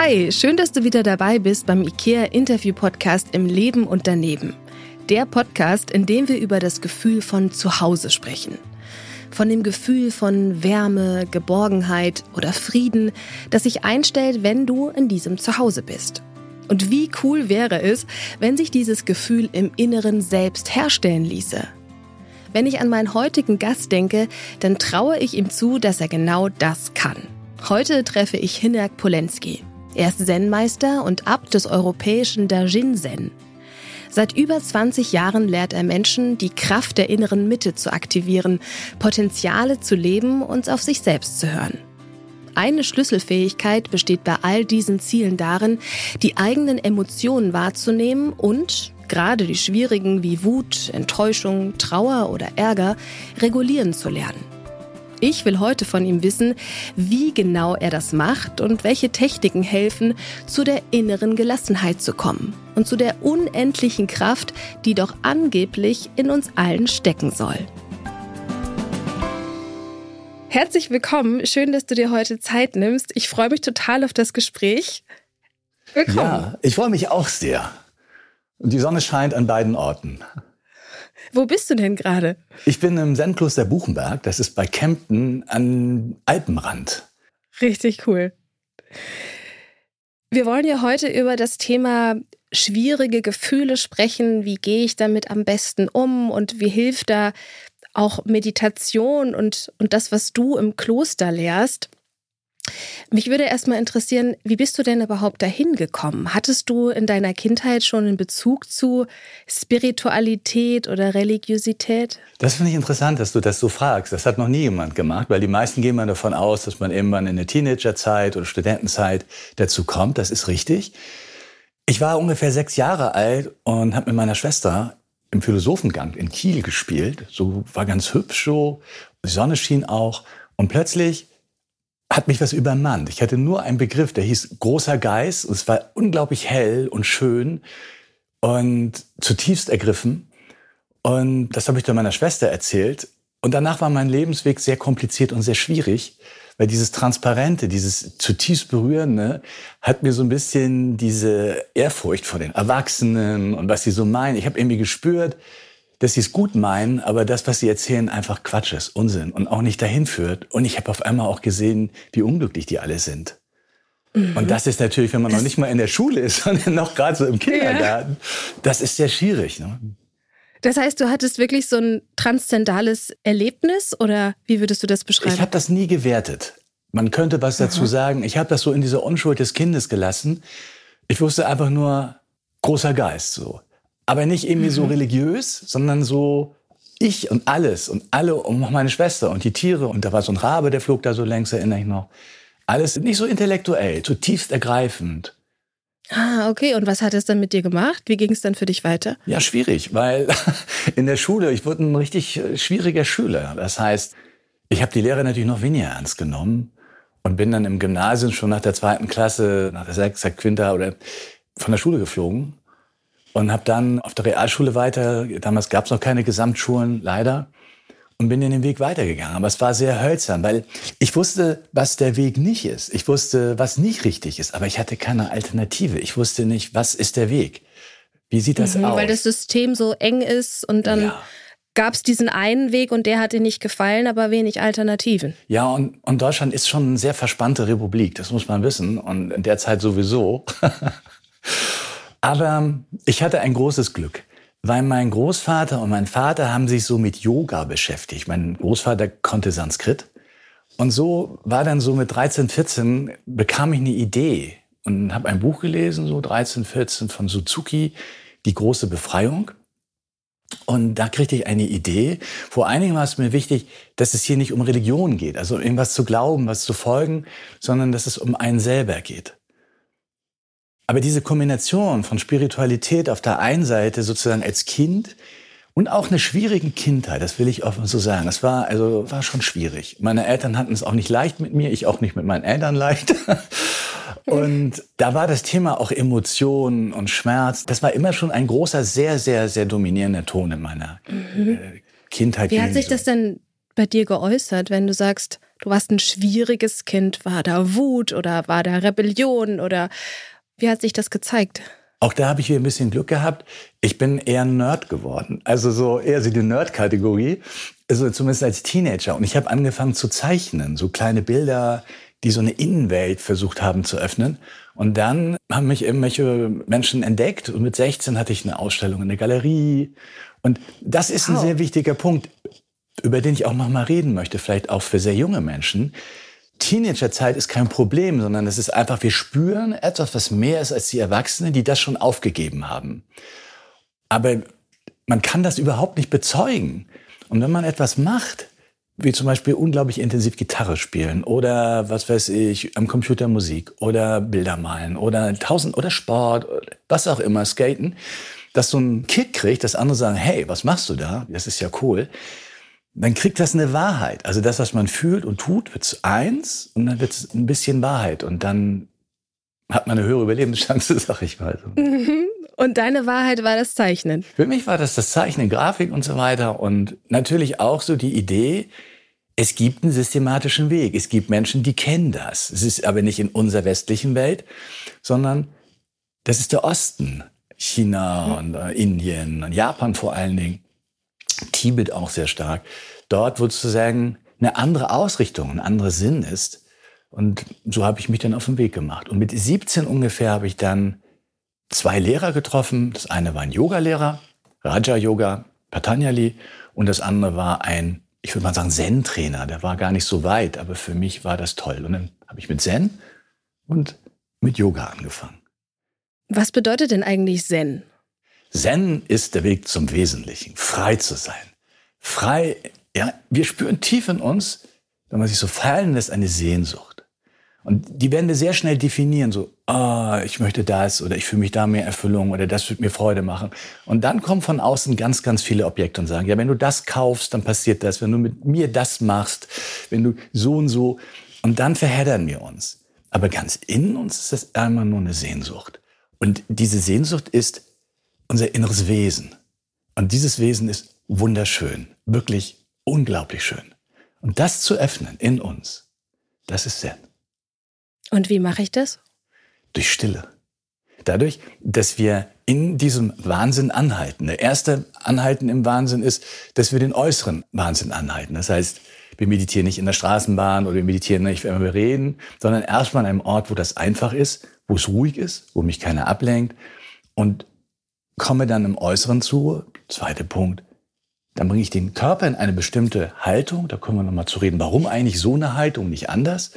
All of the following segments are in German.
Hi, schön, dass du wieder dabei bist beim IKEA Interview Podcast im Leben und daneben. Der Podcast, in dem wir über das Gefühl von Zuhause sprechen. Von dem Gefühl von Wärme, Geborgenheit oder Frieden, das sich einstellt, wenn du in diesem Zuhause bist. Und wie cool wäre es, wenn sich dieses Gefühl im Inneren selbst herstellen ließe? Wenn ich an meinen heutigen Gast denke, dann traue ich ihm zu, dass er genau das kann. Heute treffe ich Hinak Polenski. Er ist Zen-Meister und Abt des europäischen Dajin-Zen. Seit über 20 Jahren lehrt er Menschen, die Kraft der inneren Mitte zu aktivieren, Potenziale zu leben und auf sich selbst zu hören. Eine Schlüsselfähigkeit besteht bei all diesen Zielen darin, die eigenen Emotionen wahrzunehmen und, gerade die schwierigen wie Wut, Enttäuschung, Trauer oder Ärger, regulieren zu lernen. Ich will heute von ihm wissen, wie genau er das macht und welche Techniken helfen, zu der inneren Gelassenheit zu kommen und zu der unendlichen Kraft, die doch angeblich in uns allen stecken soll. Herzlich willkommen. Schön, dass du dir heute Zeit nimmst. Ich freue mich total auf das Gespräch. Willkommen. Ja, ich freue mich auch sehr. Und die Sonne scheint an beiden Orten. Wo bist du denn gerade? Ich bin im Zen-Kloster Buchenberg. Das ist bei Kempten am Alpenrand. Richtig cool. Wir wollen ja heute über das Thema schwierige Gefühle sprechen. Wie gehe ich damit am besten um und wie hilft da auch Meditation und, und das, was du im Kloster lehrst. Mich würde erstmal interessieren, wie bist du denn überhaupt dahin gekommen? Hattest du in deiner Kindheit schon einen Bezug zu Spiritualität oder Religiosität? Das finde ich interessant, dass du das so fragst. Das hat noch nie jemand gemacht, weil die meisten gehen mal davon aus, dass man irgendwann in der Teenagerzeit oder Studentenzeit dazu kommt. Das ist richtig. Ich war ungefähr sechs Jahre alt und habe mit meiner Schwester im Philosophengang in Kiel gespielt. So war ganz hübsch so. Die Sonne schien auch. Und plötzlich hat mich was übermannt. Ich hatte nur einen Begriff, der hieß großer Geist. Und es war unglaublich hell und schön und zutiefst ergriffen. Und das habe ich dann meiner Schwester erzählt. Und danach war mein Lebensweg sehr kompliziert und sehr schwierig. Weil dieses Transparente, dieses zutiefst Berührende hat mir so ein bisschen diese Ehrfurcht vor den Erwachsenen und was sie so meinen. Ich habe irgendwie gespürt, dass sie es gut meinen, aber das, was sie erzählen, einfach Quatsch ist, Unsinn und auch nicht dahin führt. Und ich habe auf einmal auch gesehen, wie unglücklich die alle sind. Mhm. Und das ist natürlich, wenn man das noch nicht mal in der Schule ist, sondern noch gerade so im Kindergarten, ja. das ist sehr schwierig. Ne? Das heißt, du hattest wirklich so ein transzendales Erlebnis oder wie würdest du das beschreiben? Ich habe das nie gewertet. Man könnte was dazu Aha. sagen. Ich habe das so in dieser Unschuld des Kindes gelassen. Ich wusste einfach nur großer Geist so, aber nicht irgendwie mhm. so religiös, sondern so ich und alles und alle und auch meine Schwester und die Tiere und da war so ein Rabe, der flog da so längs, erinnere ich noch. Alles nicht so intellektuell, zutiefst ergreifend. Ah, okay. Und was hat es dann mit dir gemacht? Wie ging es dann für dich weiter? Ja, schwierig, weil in der Schule, ich wurde ein richtig äh, schwieriger Schüler. Das heißt, ich habe die Lehre natürlich noch weniger ernst genommen und bin dann im Gymnasium schon nach der zweiten Klasse, nach der sechsten Quinta oder von der Schule geflogen und habe dann auf der Realschule weiter, damals gab es noch keine Gesamtschulen, leider, und bin den Weg weitergegangen. Aber es war sehr hölzern, weil ich wusste, was der Weg nicht ist. Ich wusste, was nicht richtig ist, aber ich hatte keine Alternative. Ich wusste nicht, was ist der Weg. Wie sieht das mhm, aus? Weil das System so eng ist und dann ja. gab es diesen einen Weg und der hat dir nicht gefallen, aber wenig Alternativen. Ja, und, und Deutschland ist schon eine sehr verspannte Republik, das muss man wissen. Und in der Zeit sowieso. aber ich hatte ein großes Glück weil mein Großvater und mein Vater haben sich so mit Yoga beschäftigt. Mein Großvater konnte Sanskrit. Und so war dann so mit 13, 14 bekam ich eine Idee und habe ein Buch gelesen, so 13, 14 von Suzuki, Die große Befreiung. Und da kriegte ich eine Idee. Vor allen Dingen war es mir wichtig, dass es hier nicht um Religion geht, also irgendwas zu glauben, was zu folgen, sondern dass es um einen selber geht. Aber diese Kombination von Spiritualität auf der einen Seite sozusagen als Kind und auch eine schwierige Kindheit, das will ich offen so sagen. Das war also war schon schwierig. Meine Eltern hatten es auch nicht leicht mit mir, ich auch nicht mit meinen Eltern leicht. Und da war das Thema auch Emotionen und Schmerz. Das war immer schon ein großer, sehr, sehr, sehr dominierender Ton in meiner mhm. Äh, Kindheit. Wie hat sich das denn bei dir geäußert, wenn du sagst, Du warst ein schwieriges Kind. War da Wut oder war da Rebellion oder wie hat sich das gezeigt? Auch da habe ich wieder ein bisschen Glück gehabt. Ich bin eher ein Nerd geworden. Also so eher so die Nerd-Kategorie. Also zumindest als Teenager. Und ich habe angefangen zu zeichnen. So kleine Bilder, die so eine Innenwelt versucht haben zu öffnen. Und dann haben mich irgendwelche Menschen entdeckt. Und mit 16 hatte ich eine Ausstellung in der Galerie. Und das ist wow. ein sehr wichtiger Punkt, über den ich auch noch mal reden möchte. Vielleicht auch für sehr junge Menschen. Teenagerzeit ist kein Problem, sondern es ist einfach, wir spüren etwas, was mehr ist als die Erwachsenen, die das schon aufgegeben haben. Aber man kann das überhaupt nicht bezeugen. Und wenn man etwas macht, wie zum Beispiel unglaublich intensiv Gitarre spielen oder was weiß ich, am Computer Musik oder Bilder malen oder tausend oder Sport, was auch immer, Skaten, dass du einen Kick kriegst, dass andere sagen, hey, was machst du da? Das ist ja cool dann kriegt das eine Wahrheit. Also das, was man fühlt und tut, wird zu eins und dann wird es ein bisschen Wahrheit und dann hat man eine höhere Überlebenschance, sag ich mal. Mhm. Und deine Wahrheit war das Zeichnen? Für mich war das das Zeichnen, Grafik und so weiter und natürlich auch so die Idee, es gibt einen systematischen Weg. Es gibt Menschen, die kennen das. Es ist aber nicht in unserer westlichen Welt, sondern das ist der Osten. China und äh, Indien und Japan vor allen Dingen. Tibet auch sehr stark. Dort, wo sozusagen eine andere Ausrichtung, ein anderer Sinn ist. Und so habe ich mich dann auf den Weg gemacht. Und mit 17 ungefähr habe ich dann zwei Lehrer getroffen. Das eine war ein Yoga-Lehrer, Raja Yoga, Patanjali. Und das andere war ein, ich würde mal sagen, Zen-Trainer. Der war gar nicht so weit, aber für mich war das toll. Und dann habe ich mit Zen und mit Yoga angefangen. Was bedeutet denn eigentlich Zen? Zen ist der Weg zum Wesentlichen, frei zu sein. Frei, ja, wir spüren tief in uns, wenn man sich so fallen lässt, eine Sehnsucht. Und die werden wir sehr schnell definieren, so, ah, oh, ich möchte das oder ich fühle mich da mehr Erfüllung oder das wird mir Freude machen. Und dann kommen von außen ganz, ganz viele Objekte und sagen, ja, wenn du das kaufst, dann passiert das, wenn du mit mir das machst, wenn du so und so. Und dann verheddern wir uns. Aber ganz in uns ist das einmal nur eine Sehnsucht. Und diese Sehnsucht ist unser inneres Wesen. Und dieses Wesen ist wunderschön, wirklich unglaublich schön. Und das zu öffnen in uns, das ist Zen. Und wie mache ich das? Durch Stille. Dadurch, dass wir in diesem Wahnsinn anhalten. Der erste Anhalten im Wahnsinn ist, dass wir den äußeren Wahnsinn anhalten. Das heißt, wir meditieren nicht in der Straßenbahn oder wir meditieren nicht, wenn wir reden, sondern erstmal an einem Ort, wo das einfach ist, wo es ruhig ist, wo mich keiner ablenkt und komme dann im Äußeren zu. Zweiter Punkt. Dann bringe ich den Körper in eine bestimmte Haltung. Da kommen wir nochmal zu reden, warum eigentlich so eine Haltung, nicht anders.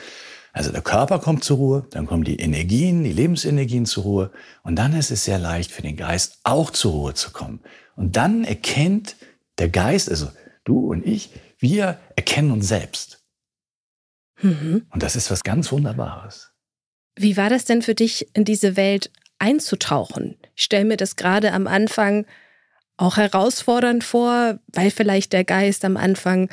Also der Körper kommt zur Ruhe, dann kommen die Energien, die Lebensenergien zur Ruhe und dann ist es sehr leicht für den Geist auch zur Ruhe zu kommen. Und dann erkennt der Geist, also du und ich, wir erkennen uns selbst. Mhm. Und das ist was ganz Wunderbares. Wie war das denn für dich, in diese Welt einzutauchen. Ich stelle mir das gerade am Anfang auch herausfordernd vor, weil vielleicht der Geist am Anfang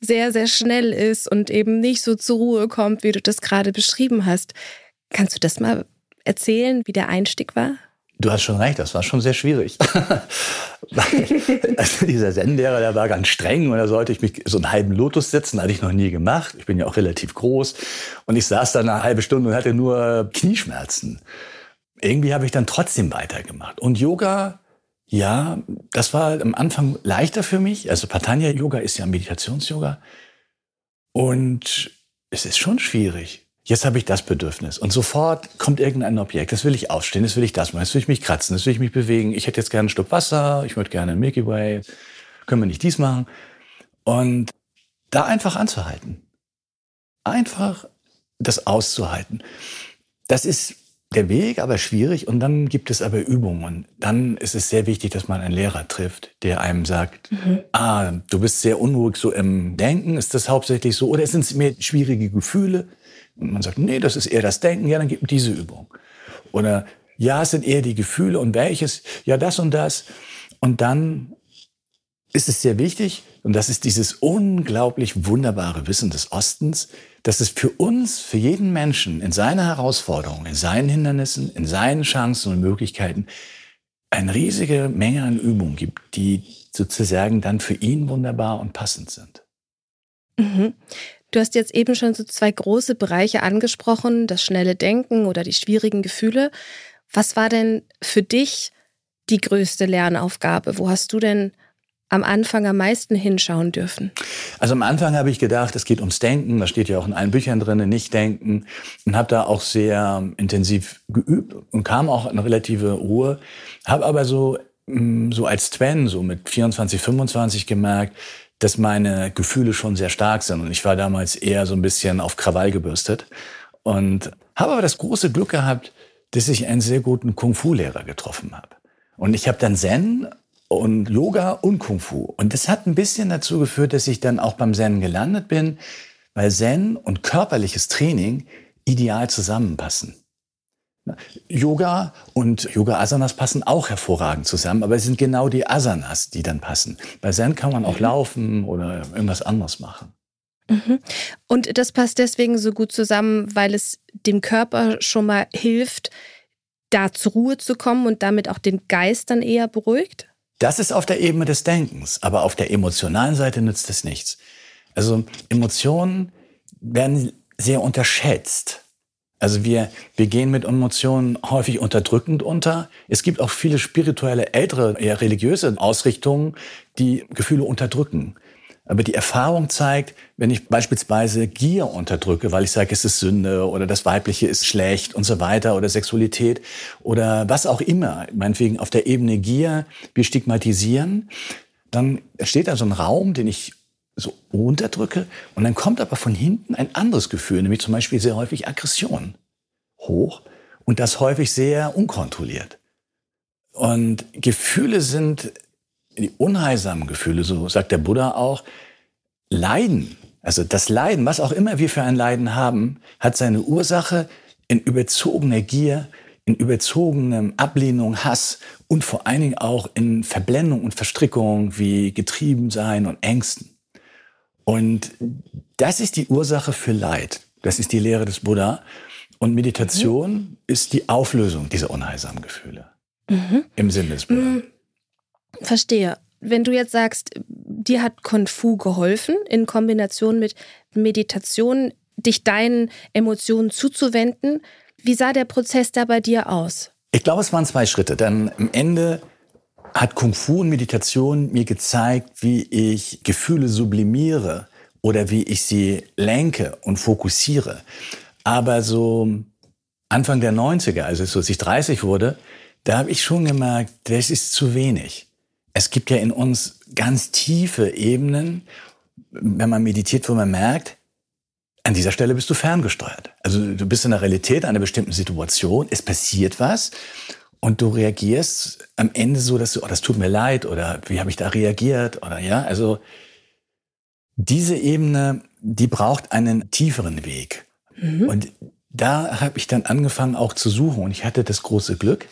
sehr, sehr schnell ist und eben nicht so zur Ruhe kommt, wie du das gerade beschrieben hast. Kannst du das mal erzählen, wie der Einstieg war? Du hast schon recht, das war schon sehr schwierig. also dieser Zen-Lehrer, der war ganz streng und da sollte ich mich so einen halben Lotus setzen, hatte ich noch nie gemacht. Ich bin ja auch relativ groß und ich saß da eine halbe Stunde und hatte nur Knieschmerzen irgendwie habe ich dann trotzdem weitergemacht. Und Yoga, ja, das war am Anfang leichter für mich. Also Patanya Yoga ist ja Meditations-Yoga. Und es ist schon schwierig. Jetzt habe ich das Bedürfnis. Und sofort kommt irgendein Objekt. Das will ich aufstehen, das will ich das machen, das will ich mich kratzen, das will ich mich bewegen. Ich hätte jetzt gerne ein Stück Wasser, ich würde gerne Milky Way. Können wir nicht dies machen? Und da einfach anzuhalten. Einfach das auszuhalten. Das ist der Weg aber schwierig und dann gibt es aber Übungen. Und dann ist es sehr wichtig, dass man einen Lehrer trifft, der einem sagt, mhm. ah, du bist sehr unruhig so im Denken, ist das hauptsächlich so? Oder sind es mehr schwierige Gefühle? Und man sagt, nee, das ist eher das Denken, ja, dann gibt diese Übung. Oder ja, es sind eher die Gefühle und welches, ja, das und das. Und dann ist es sehr wichtig, und das ist dieses unglaublich wunderbare Wissen des Ostens, dass es für uns, für jeden Menschen in seiner Herausforderung, in seinen Hindernissen, in seinen Chancen und Möglichkeiten eine riesige Menge an Übungen gibt, die sozusagen dann für ihn wunderbar und passend sind. Mhm. Du hast jetzt eben schon so zwei große Bereiche angesprochen, das schnelle Denken oder die schwierigen Gefühle. Was war denn für dich die größte Lernaufgabe? Wo hast du denn am Anfang am meisten hinschauen dürfen? Also am Anfang habe ich gedacht, es geht ums Denken. Das steht ja auch in allen Büchern drin, nicht denken. Und habe da auch sehr intensiv geübt und kam auch in relative Ruhe. Habe aber so, mm, so als Twen, so mit 24, 25 gemerkt, dass meine Gefühle schon sehr stark sind. Und ich war damals eher so ein bisschen auf Krawall gebürstet. Und habe aber das große Glück gehabt, dass ich einen sehr guten Kung-Fu-Lehrer getroffen habe. Und ich habe dann Zen und Yoga und Kung Fu. Und das hat ein bisschen dazu geführt, dass ich dann auch beim Zen gelandet bin, weil Zen und körperliches Training ideal zusammenpassen. Yoga und Yoga Asanas passen auch hervorragend zusammen, aber es sind genau die Asanas, die dann passen. Bei Zen kann man auch mhm. laufen oder irgendwas anderes machen. Mhm. Und das passt deswegen so gut zusammen, weil es dem Körper schon mal hilft, da zur Ruhe zu kommen und damit auch den Geist dann eher beruhigt? Das ist auf der Ebene des Denkens, aber auf der emotionalen Seite nützt es nichts. Also Emotionen werden sehr unterschätzt. Also wir, wir gehen mit Emotionen häufig unterdrückend unter. Es gibt auch viele spirituelle, ältere, eher religiöse Ausrichtungen, die Gefühle unterdrücken. Aber die Erfahrung zeigt, wenn ich beispielsweise Gier unterdrücke, weil ich sage, es ist Sünde oder das Weibliche ist schlecht und so weiter oder Sexualität oder was auch immer, meinetwegen auf der Ebene Gier, wir stigmatisieren, dann entsteht da so ein Raum, den ich so unterdrücke und dann kommt aber von hinten ein anderes Gefühl, nämlich zum Beispiel sehr häufig Aggression hoch und das häufig sehr unkontrolliert. Und Gefühle sind die unheilsamen Gefühle, so sagt der Buddha auch, Leiden, also das Leiden, was auch immer wir für ein Leiden haben, hat seine Ursache in überzogener Gier, in überzogenem Ablehnung, Hass und vor allen Dingen auch in Verblendung und Verstrickung wie Getriebensein und Ängsten. Und das ist die Ursache für Leid. Das ist die Lehre des Buddha. Und Meditation mhm. ist die Auflösung dieser unheilsamen Gefühle. Mhm. Im Sinne des Buddha. Mhm. Verstehe. Wenn du jetzt sagst, dir hat Kung Fu geholfen, in Kombination mit Meditation, dich deinen Emotionen zuzuwenden, wie sah der Prozess da bei dir aus? Ich glaube, es waren zwei Schritte. Dann am Ende hat Kung Fu und Meditation mir gezeigt, wie ich Gefühle sublimiere oder wie ich sie lenke und fokussiere. Aber so Anfang der 90er, also so als ich 30 wurde, da habe ich schon gemerkt, das ist zu wenig es gibt ja in uns ganz tiefe Ebenen, wenn man meditiert, wo man merkt, an dieser Stelle bist du ferngesteuert. Also du bist in der Realität einer bestimmten Situation, es passiert was und du reagierst am Ende so, dass du, oh, das tut mir leid oder wie habe ich da reagiert oder ja, also diese Ebene, die braucht einen tieferen Weg. Mhm. Und da habe ich dann angefangen auch zu suchen und ich hatte das große Glück,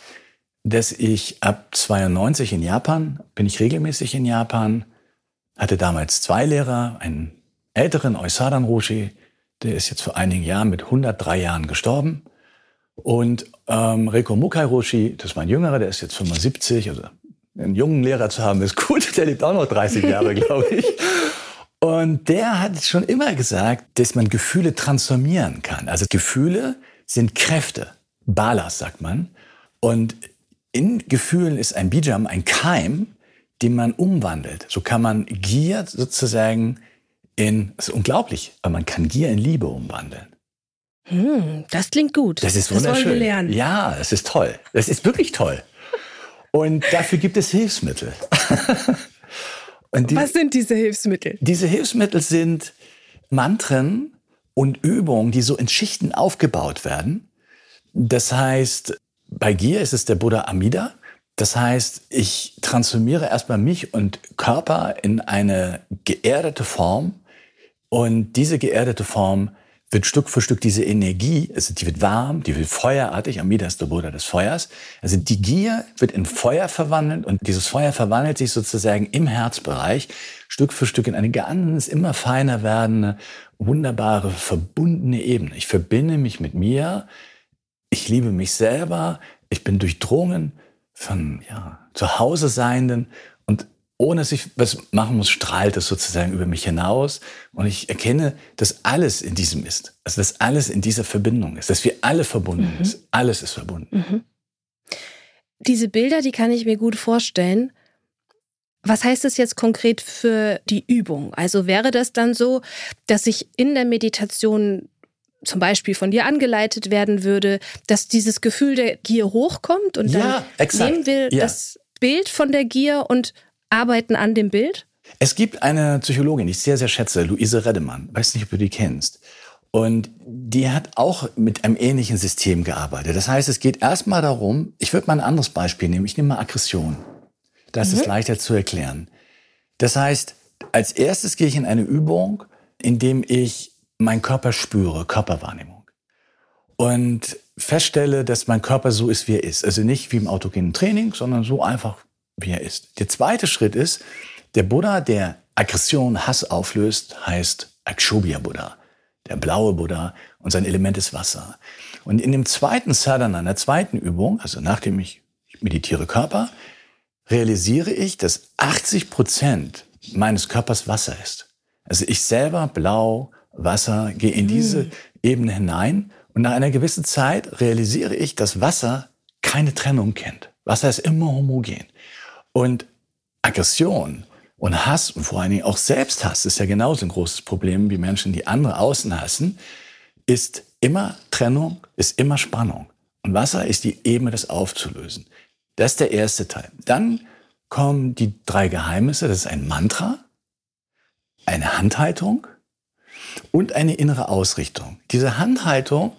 dass ich ab 92 in Japan, bin ich regelmäßig in Japan, hatte damals zwei Lehrer, einen älteren Oisadan Roshi, der ist jetzt vor einigen Jahren mit 103 Jahren gestorben. Und ähm, Reiko Mukai Roshi, das ist mein Jüngerer, der ist jetzt 75. Also einen jungen Lehrer zu haben, ist gut. Der lebt auch noch 30 Jahre, glaube ich. Und der hat schon immer gesagt, dass man Gefühle transformieren kann. Also Gefühle sind Kräfte. Balas, sagt man. Und in Gefühlen ist ein Bijam ein Keim, den man umwandelt. So kann man Gier sozusagen in, das ist unglaublich, aber man kann Gier in Liebe umwandeln. Hm, das klingt gut. Das ist wunderschön. Das wollen wir lernen. Ja, das ist toll. Das ist wirklich toll. Und dafür gibt es Hilfsmittel. die, Was sind diese Hilfsmittel? Diese Hilfsmittel sind Mantren und Übungen, die so in Schichten aufgebaut werden. Das heißt, bei Gier ist es der Buddha Amida. Das heißt, ich transformiere erstmal mich und Körper in eine geerdete Form. Und diese geerdete Form wird Stück für Stück diese Energie, also die wird warm, die wird feuerartig. Amida ist der Buddha des Feuers. Also die Gier wird in Feuer verwandelt und dieses Feuer verwandelt sich sozusagen im Herzbereich Stück für Stück in eine ganz immer feiner werdende, wunderbare, verbundene Ebene. Ich verbinde mich mit mir, ich liebe mich selber, ich bin durchdrungen von ja, zu Hause seienden und ohne dass ich was machen muss, strahlt es sozusagen über mich hinaus. Und ich erkenne, dass alles in diesem ist. Also, dass alles in dieser Verbindung ist. Dass wir alle verbunden mhm. sind. Alles ist verbunden. Mhm. Diese Bilder, die kann ich mir gut vorstellen. Was heißt das jetzt konkret für die Übung? Also wäre das dann so, dass ich in der Meditation zum Beispiel von dir angeleitet werden würde, dass dieses Gefühl der Gier hochkommt und ja, dann nehmen wir ja. das Bild von der Gier und arbeiten an dem Bild? Es gibt eine Psychologin, die ich sehr, sehr schätze, Luise Redemann. Weiß nicht, ob du die kennst. Und die hat auch mit einem ähnlichen System gearbeitet. Das heißt, es geht erstmal darum, ich würde mal ein anderes Beispiel nehmen. Ich nehme mal Aggression. Das mhm. ist leichter zu erklären. Das heißt, als erstes gehe ich in eine Übung, in dem ich meinen Körper spüre, Körperwahrnehmung. Und feststelle, dass mein Körper so ist, wie er ist. Also nicht wie im autogenen Training, sondern so einfach, wie er ist. Der zweite Schritt ist, der Buddha, der Aggression, Hass auflöst, heißt Akshobhya Buddha, der blaue Buddha und sein Element ist Wasser. Und in dem zweiten Sadhana, in der zweiten Übung, also nachdem ich meditiere Körper, realisiere ich, dass 80 Prozent meines Körpers Wasser ist. Also ich selber, blau, Wasser, gehe in diese mhm. Ebene hinein und nach einer gewissen Zeit realisiere ich, dass Wasser keine Trennung kennt. Wasser ist immer homogen. Und Aggression und Hass und vor allen Dingen auch Selbsthass ist ja genauso ein großes Problem wie Menschen, die andere außen hassen, ist immer Trennung, ist immer Spannung. Und Wasser ist die Ebene, das aufzulösen. Das ist der erste Teil. Dann kommen die drei Geheimnisse. Das ist ein Mantra, eine Handhaltung und eine innere Ausrichtung. Diese Handhaltung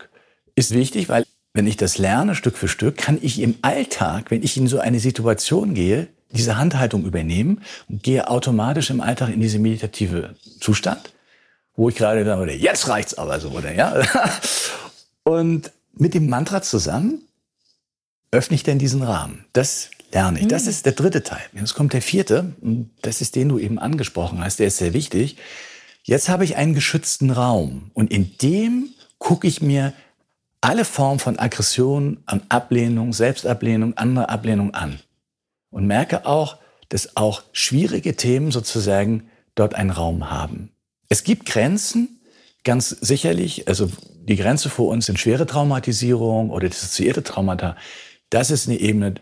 ist wichtig, weil wenn ich das lerne Stück für Stück, kann ich im Alltag, wenn ich in so eine Situation gehe, diese Handhaltung übernehmen und gehe automatisch im Alltag in diese meditative Zustand, wo ich gerade da oder jetzt reicht's aber so oder ja. Und mit dem Mantra zusammen öffne ich denn diesen Rahmen. Das lerne ich. Das mhm. ist der dritte Teil. Jetzt kommt der vierte, und das ist den du eben angesprochen hast, der ist sehr wichtig. Jetzt habe ich einen geschützten Raum und in dem gucke ich mir alle Formen von Aggression, an Ablehnung, Selbstablehnung, andere Ablehnung an und merke auch, dass auch schwierige Themen sozusagen dort einen Raum haben. Es gibt Grenzen, ganz sicherlich, also die Grenze vor uns sind schwere Traumatisierung oder dissoziierte Traumata. Das ist eine Ebene,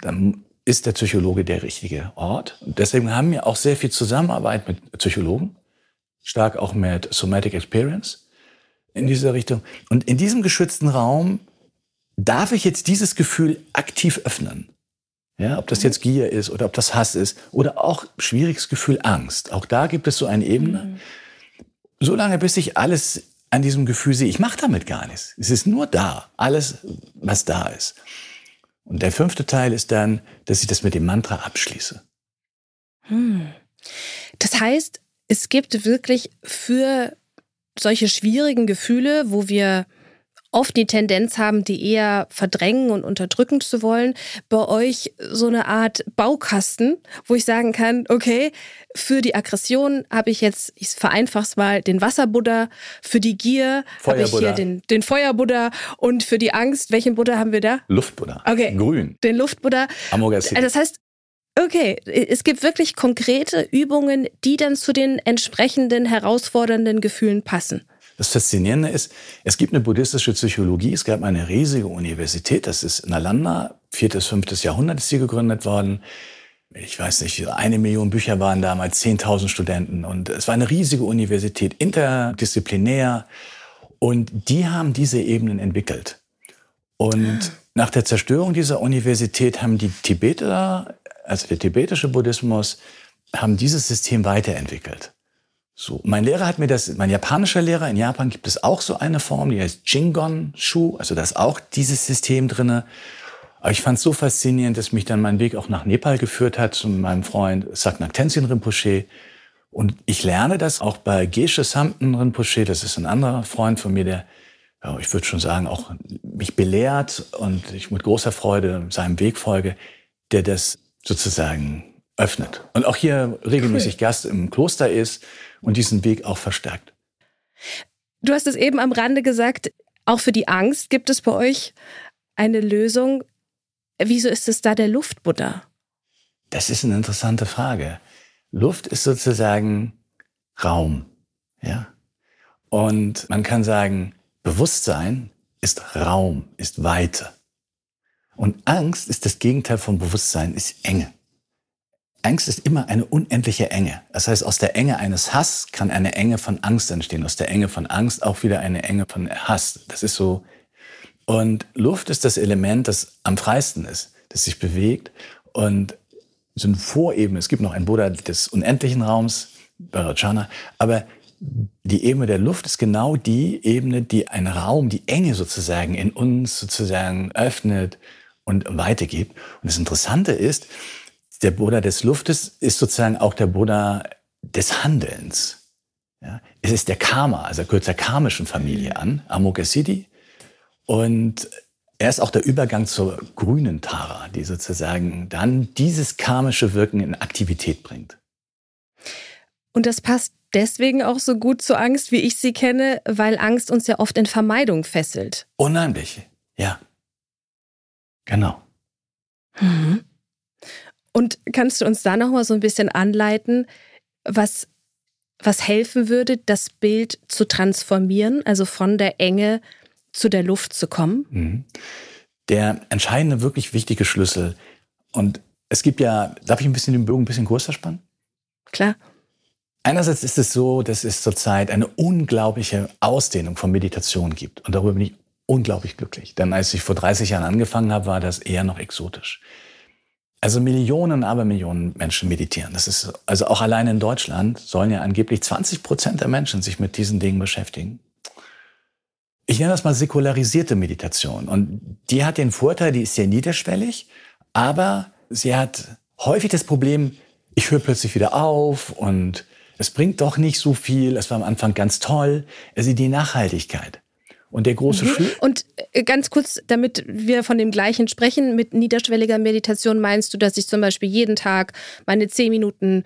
dann ist der Psychologe der richtige Ort. Und deswegen haben wir auch sehr viel Zusammenarbeit mit Psychologen stark auch mit Somatic Experience in dieser Richtung. Und in diesem geschützten Raum darf ich jetzt dieses Gefühl aktiv öffnen. Ja, ob das jetzt Gier ist oder ob das Hass ist oder auch schwieriges Gefühl Angst. Auch da gibt es so eine Ebene. Mhm. Solange bis ich alles an diesem Gefühl sehe, ich mache damit gar nichts. Es ist nur da, alles, was da ist. Und der fünfte Teil ist dann, dass ich das mit dem Mantra abschließe. Hm. Das heißt, es gibt wirklich für solche schwierigen Gefühle, wo wir oft die Tendenz haben, die eher verdrängen und unterdrücken zu wollen, bei euch so eine Art Baukasten, wo ich sagen kann, okay, für die Aggression habe ich jetzt, ich vereinfach's mal, den Wasserbuddha, für die Gier habe ich hier den, den Feuerbuddha und für die Angst, welchen Buddha haben wir da? Luftbuddha. Okay. Grün. Den Luftbuddha. Amogassi. Das heißt, Okay, es gibt wirklich konkrete Übungen, die dann zu den entsprechenden herausfordernden Gefühlen passen. Das Faszinierende ist, es gibt eine buddhistische Psychologie. Es gab eine riesige Universität, das ist Nalanda, viertes, fünftes Jahrhundert ist sie gegründet worden. Ich weiß nicht, eine Million Bücher waren damals, 10.000 Studenten. Und es war eine riesige Universität, interdisziplinär. Und die haben diese Ebenen entwickelt. Und nach der Zerstörung dieser Universität haben die Tibeter also der tibetische Buddhismus, haben dieses System weiterentwickelt. So, mein Lehrer hat mir das, mein japanischer Lehrer, in Japan gibt es auch so eine Form, die heißt Jingon Shu, also da ist auch dieses System drinne. Aber ich fand es so faszinierend, dass mich dann mein Weg auch nach Nepal geführt hat zu meinem Freund Saknak Tenzin Rinpoche. Und ich lerne das auch bei Geshe Samten Rinpoche, das ist ein anderer Freund von mir, der, ja, ich würde schon sagen, auch mich belehrt und ich mit großer Freude seinem Weg folge, der das sozusagen öffnet. Und auch hier regelmäßig cool. Gast im Kloster ist und diesen Weg auch verstärkt. Du hast es eben am Rande gesagt, auch für die Angst gibt es bei euch eine Lösung. Wieso ist es da der Luftbuddha? Das ist eine interessante Frage. Luft ist sozusagen Raum, ja. Und man kann sagen, Bewusstsein ist Raum, ist Weite. Und Angst ist das Gegenteil von Bewusstsein, ist Enge. Angst ist immer eine unendliche Enge. Das heißt, aus der Enge eines Hass kann eine Enge von Angst entstehen. Aus der Enge von Angst auch wieder eine Enge von Hass. Das ist so. Und Luft ist das Element, das am freisten ist, das sich bewegt. Und so eine Vorebene. Es gibt noch ein Buddha des unendlichen Raums, Bharachana. Aber die Ebene der Luft ist genau die Ebene, die einen Raum, die Enge sozusagen in uns sozusagen öffnet und weitergibt. Und das Interessante ist, der Buddha des Luftes ist sozusagen auch der Buddha des Handelns. Ja, es ist der Karma, also er gehört zur karmischen Familie an, Amoghasiddhi. Und er ist auch der Übergang zur grünen Tara, die sozusagen dann dieses karmische Wirken in Aktivität bringt. Und das passt deswegen auch so gut zur Angst, wie ich sie kenne, weil Angst uns ja oft in Vermeidung fesselt. Unheimlich, ja. Genau. Mhm. Und kannst du uns da noch mal so ein bisschen anleiten, was, was helfen würde, das Bild zu transformieren, also von der Enge zu der Luft zu kommen? Mhm. Der entscheidende, wirklich wichtige Schlüssel. Und es gibt ja, darf ich ein bisschen den Bogen ein bisschen größer spannen? Klar. Einerseits ist es so, dass es zurzeit eine unglaubliche Ausdehnung von Meditation gibt. Und darüber bin ich unglaublich glücklich. Denn als ich vor 30 Jahren angefangen habe, war das eher noch exotisch. Also Millionen, aber Millionen Menschen meditieren. Das ist, also auch allein in Deutschland sollen ja angeblich 20 Prozent der Menschen sich mit diesen Dingen beschäftigen. Ich nenne das mal säkularisierte Meditation. Und die hat den Vorteil, die ist sehr niederschwellig, aber sie hat häufig das Problem, ich höre plötzlich wieder auf und es bringt doch nicht so viel. Es war am Anfang ganz toll. Also die Nachhaltigkeit. Und der große mhm. Und äh, ganz kurz, damit wir von dem Gleichen sprechen, mit niederschwelliger Meditation meinst du, dass ich zum Beispiel jeden Tag meine zehn Minuten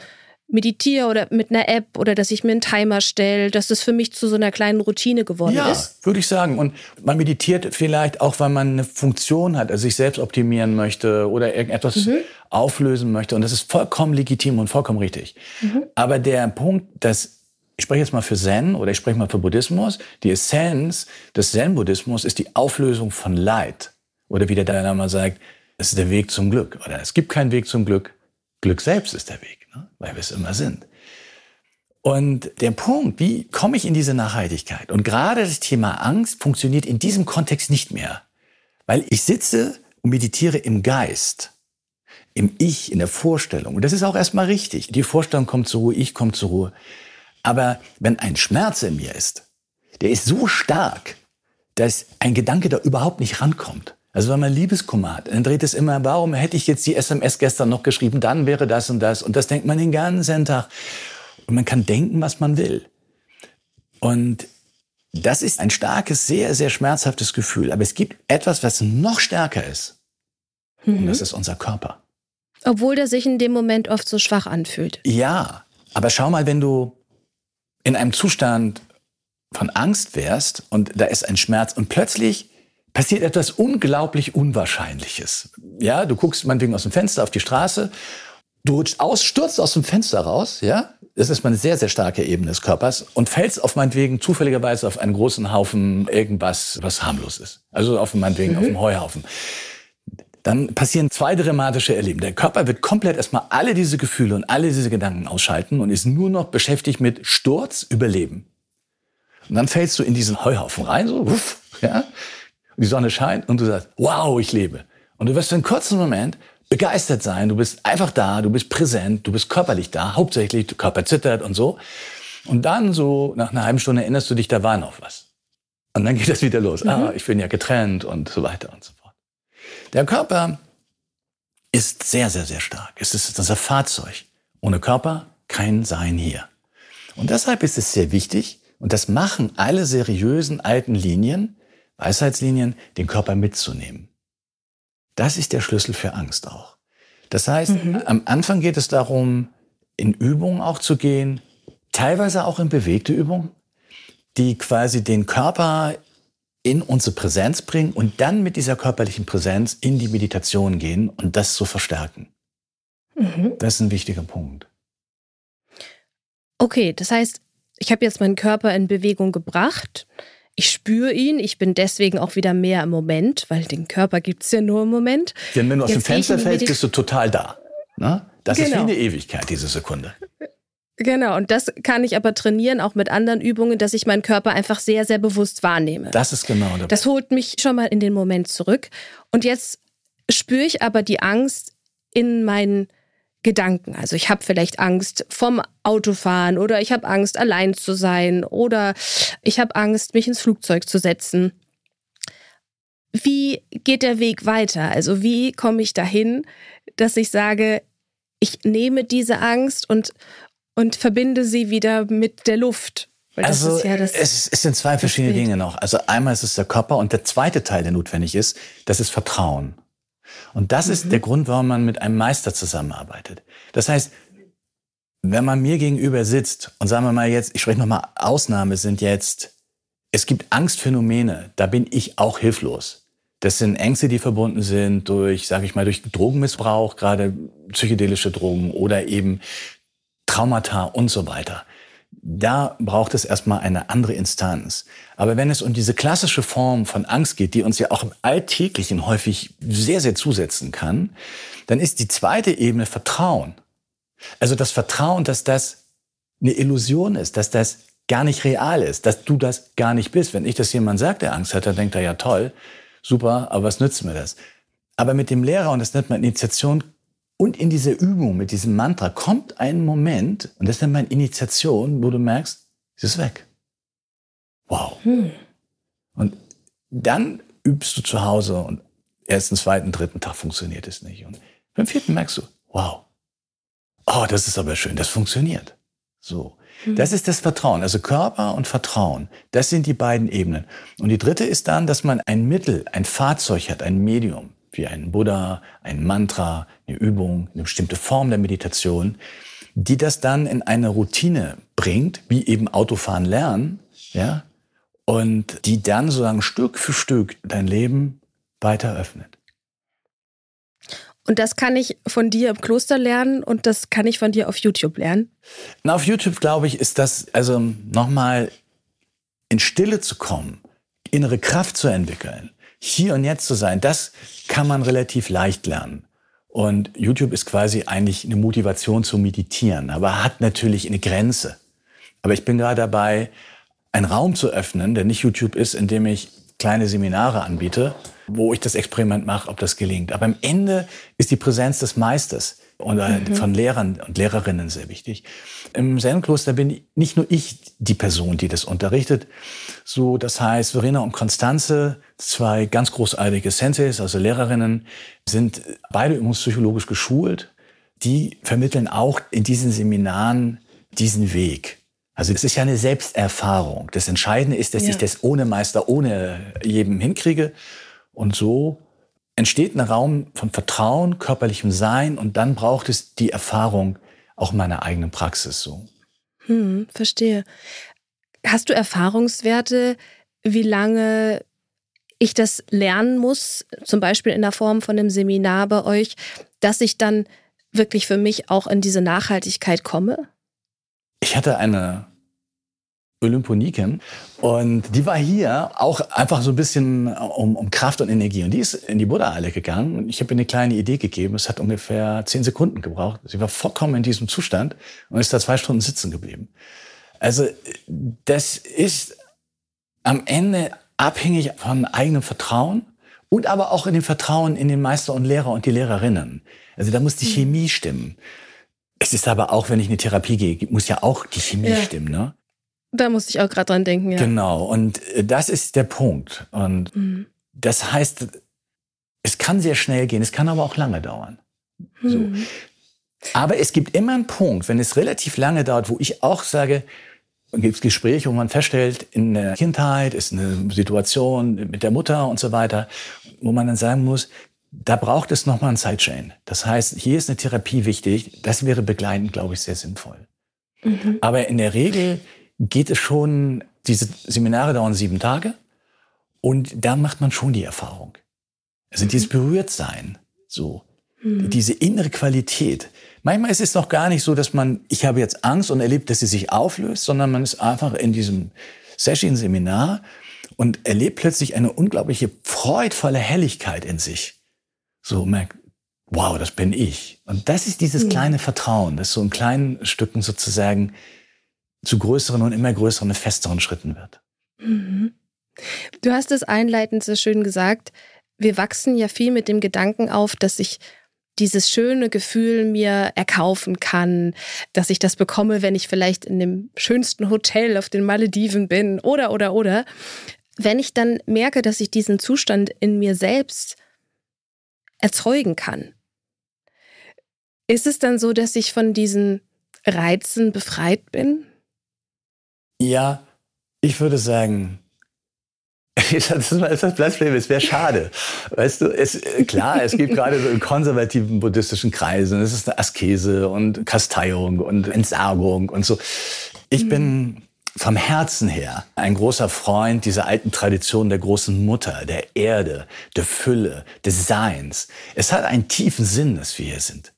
meditiere oder mit einer App oder dass ich mir einen Timer stelle, dass das für mich zu so einer kleinen Routine geworden ja, ist? Ja, würde ich sagen. Und man meditiert vielleicht auch, weil man eine Funktion hat, also sich selbst optimieren möchte oder irgendetwas mhm. auflösen möchte. Und das ist vollkommen legitim und vollkommen richtig. Mhm. Aber der Punkt, dass ich spreche jetzt mal für Zen oder ich spreche mal für Buddhismus. Die Essenz des Zen-Buddhismus ist die Auflösung von Leid. Oder wie der Dalai Lama sagt, es ist der Weg zum Glück. Oder es gibt keinen Weg zum Glück. Glück selbst ist der Weg, ne? weil wir es immer sind. Und der Punkt, wie komme ich in diese Nachhaltigkeit? Und gerade das Thema Angst funktioniert in diesem Kontext nicht mehr. Weil ich sitze und meditiere im Geist, im Ich, in der Vorstellung. Und das ist auch erstmal richtig. Die Vorstellung kommt zur Ruhe, ich komme zur Ruhe. Aber wenn ein Schmerz in mir ist, der ist so stark, dass ein Gedanke da überhaupt nicht rankommt. Also wenn man Liebeskummer hat, dann dreht es immer, warum hätte ich jetzt die SMS gestern noch geschrieben, dann wäre das und das. Und das denkt man den ganzen Tag. Und man kann denken, was man will. Und das ist ein starkes, sehr, sehr schmerzhaftes Gefühl. Aber es gibt etwas, was noch stärker ist. Mhm. Und das ist unser Körper. Obwohl der sich in dem Moment oft so schwach anfühlt. Ja, aber schau mal, wenn du in einem Zustand von Angst wärst und da ist ein Schmerz und plötzlich passiert etwas unglaublich Unwahrscheinliches. Ja, du guckst meinetwegen aus dem Fenster auf die Straße, du rutschst aus, stürzt aus dem Fenster raus, ja, das ist mal eine sehr, sehr starke Ebene des Körpers und fällst auf meinetwegen zufälligerweise auf einen großen Haufen irgendwas, was harmlos ist. Also auf meinetwegen mhm. auf einem Heuhaufen dann passieren zwei dramatische Erleben. Der Körper wird komplett erstmal alle diese Gefühle und alle diese Gedanken ausschalten und ist nur noch beschäftigt mit Sturz, Überleben. Und dann fällst du in diesen Heuhaufen rein, so, wuff, ja, und die Sonne scheint und du sagst, wow, ich lebe. Und du wirst für einen kurzen Moment begeistert sein, du bist einfach da, du bist präsent, du bist körperlich da, hauptsächlich, der Körper zittert und so. Und dann so nach einer halben Stunde erinnerst du dich, da war noch was. Und dann geht das wieder los. Mhm. Ah, ich bin ja getrennt und so weiter und so fort. Der Körper ist sehr, sehr, sehr stark. Es ist unser Fahrzeug. Ohne Körper kein Sein hier. Und deshalb ist es sehr wichtig, und das machen alle seriösen alten Linien, Weisheitslinien, den Körper mitzunehmen. Das ist der Schlüssel für Angst auch. Das heißt, mhm. am Anfang geht es darum, in Übungen auch zu gehen, teilweise auch in bewegte Übungen, die quasi den Körper in unsere Präsenz bringen und dann mit dieser körperlichen Präsenz in die Meditation gehen und das zu verstärken. Mhm. Das ist ein wichtiger Punkt. Okay, das heißt, ich habe jetzt meinen Körper in Bewegung gebracht. Ich spüre ihn, ich bin deswegen auch wieder mehr im Moment, weil den Körper gibt es ja nur im Moment. Denn wenn du aus jetzt dem Fenster fällst, bist du total da. Ne? Das genau. ist wie genau. eine Ewigkeit, diese Sekunde. Genau, und das kann ich aber trainieren, auch mit anderen Übungen, dass ich meinen Körper einfach sehr, sehr bewusst wahrnehme. Das ist genau. Dabei. Das holt mich schon mal in den Moment zurück. Und jetzt spüre ich aber die Angst in meinen Gedanken. Also ich habe vielleicht Angst vom Autofahren oder ich habe Angst, allein zu sein oder ich habe Angst, mich ins Flugzeug zu setzen. Wie geht der Weg weiter? Also wie komme ich dahin, dass ich sage, ich nehme diese Angst und, und verbinde sie wieder mit der Luft? Also ja das, es, es sind zwei verschiedene Dinge noch. Also einmal ist es der Körper und der zweite Teil, der notwendig ist, das ist Vertrauen. Und das mhm. ist der Grund, warum man mit einem Meister zusammenarbeitet. Das heißt, wenn man mir gegenüber sitzt und sagen wir mal jetzt, ich spreche nochmal, Ausnahme sind jetzt, es gibt Angstphänomene, da bin ich auch hilflos. Das sind Ängste, die verbunden sind durch, sage ich mal, durch Drogenmissbrauch, gerade psychedelische Drogen oder eben Traumata und so weiter da braucht es erstmal eine andere Instanz. Aber wenn es um diese klassische Form von Angst geht, die uns ja auch im Alltäglichen häufig sehr, sehr zusetzen kann, dann ist die zweite Ebene Vertrauen. Also das Vertrauen, dass das eine Illusion ist, dass das gar nicht real ist, dass du das gar nicht bist. Wenn ich das jemand sagt, der Angst hat, dann denkt er, ja toll, super, aber was nützt mir das? Aber mit dem Lehrer, und das nennt man Initiation, und in dieser Übung mit diesem Mantra kommt ein Moment, und das nennt man Initiation, wo du merkst, es ist weg. Wow. Hm. Und dann übst du zu Hause und ersten, zweiten, dritten Tag funktioniert es nicht. Und beim vierten merkst du, wow. Oh, das ist aber schön, das funktioniert. So. Hm. Das ist das Vertrauen, also Körper und Vertrauen. Das sind die beiden Ebenen. Und die dritte ist dann, dass man ein Mittel, ein Fahrzeug hat, ein Medium wie ein Buddha, ein Mantra, eine Übung, eine bestimmte Form der Meditation, die das dann in eine Routine bringt, wie eben Autofahren lernen, ja, und die dann sozusagen Stück für Stück dein Leben weiter öffnet. Und das kann ich von dir im Kloster lernen und das kann ich von dir auf YouTube lernen? Na, auf YouTube, glaube ich, ist das, also nochmal in Stille zu kommen, innere Kraft zu entwickeln, hier und jetzt zu sein, das kann man relativ leicht lernen. Und YouTube ist quasi eigentlich eine Motivation zu meditieren, aber hat natürlich eine Grenze. Aber ich bin gerade dabei, einen Raum zu öffnen, der nicht YouTube ist, in dem ich kleine Seminare anbiete, wo ich das Experiment mache, ob das gelingt. Aber am Ende ist die Präsenz des Meisters oder mhm. von Lehrern und Lehrerinnen sehr wichtig. Im Zen-Kloster bin nicht nur ich die Person, die das unterrichtet. So, das heißt, Verena und Konstanze, zwei ganz großartige Senseis, also Lehrerinnen, sind beide übungspsychologisch geschult. Die vermitteln auch in diesen Seminaren diesen Weg. Also es ist ja eine Selbsterfahrung. Das Entscheidende ist, dass ja. ich das ohne Meister, ohne jedem hinkriege. Und so entsteht ein Raum von Vertrauen, körperlichem Sein und dann braucht es die Erfahrung auch in meiner eigenen Praxis so. Hm, verstehe. Hast du Erfahrungswerte, wie lange ich das lernen muss, zum Beispiel in der Form von einem Seminar bei euch, dass ich dann wirklich für mich auch in diese Nachhaltigkeit komme? Ich hatte eine Olymponiken. Und die war hier auch einfach so ein bisschen um, um Kraft und Energie. Und die ist in die Buddha-Halle gegangen. Und ich habe ihr eine kleine Idee gegeben. Es hat ungefähr zehn Sekunden gebraucht. Sie war vollkommen in diesem Zustand und ist da zwei Stunden sitzen geblieben. Also das ist am Ende abhängig von eigenem Vertrauen und aber auch in dem Vertrauen in den Meister und Lehrer und die Lehrerinnen. Also da muss die mhm. Chemie stimmen. Es ist aber auch, wenn ich eine Therapie gehe, muss ja auch die Chemie ja. stimmen, ne? Da musste ich auch gerade dran denken, ja. Genau, und äh, das ist der Punkt. Und mhm. das heißt, es kann sehr schnell gehen, es kann aber auch lange dauern. Mhm. So. Aber es gibt immer einen Punkt, wenn es relativ lange dauert, wo ich auch sage, gibt es Gespräche, wo man feststellt, in der Kindheit ist eine Situation mit der Mutter und so weiter, wo man dann sagen muss, da braucht es nochmal ein Sidechain. Das heißt, hier ist eine Therapie wichtig. Das wäre begleitend, glaube ich, sehr sinnvoll. Mhm. Aber in der Regel geht es schon, diese Seminare dauern sieben Tage und da macht man schon die Erfahrung. Also mhm. dieses Berührtsein, so. Mhm. Diese innere Qualität. Manchmal ist es noch gar nicht so, dass man, ich habe jetzt Angst und erlebt, dass sie sich auflöst, sondern man ist einfach in diesem Session-Seminar und erlebt plötzlich eine unglaubliche freudvolle Helligkeit in sich. So merkt, wow, das bin ich. Und das ist dieses mhm. kleine Vertrauen, das so in kleinen Stücken sozusagen zu größeren und immer größeren und festeren Schritten wird. Mhm. Du hast es einleitend so schön gesagt, wir wachsen ja viel mit dem Gedanken auf, dass ich dieses schöne Gefühl mir erkaufen kann, dass ich das bekomme, wenn ich vielleicht in dem schönsten Hotel auf den Malediven bin oder oder oder. Wenn ich dann merke, dass ich diesen Zustand in mir selbst erzeugen kann, ist es dann so, dass ich von diesen Reizen befreit bin? Ja, ich würde sagen, das ist das Blasphemie, es wäre schade. Weißt du, es, klar, es gibt gerade so in konservativen buddhistischen Kreisen, es ist eine Askese und Kasteiung und Entsagung und so. Ich mhm. bin vom Herzen her ein großer Freund dieser alten Tradition der großen Mutter, der Erde, der Fülle, des Seins. Es hat einen tiefen Sinn, dass wir hier sind.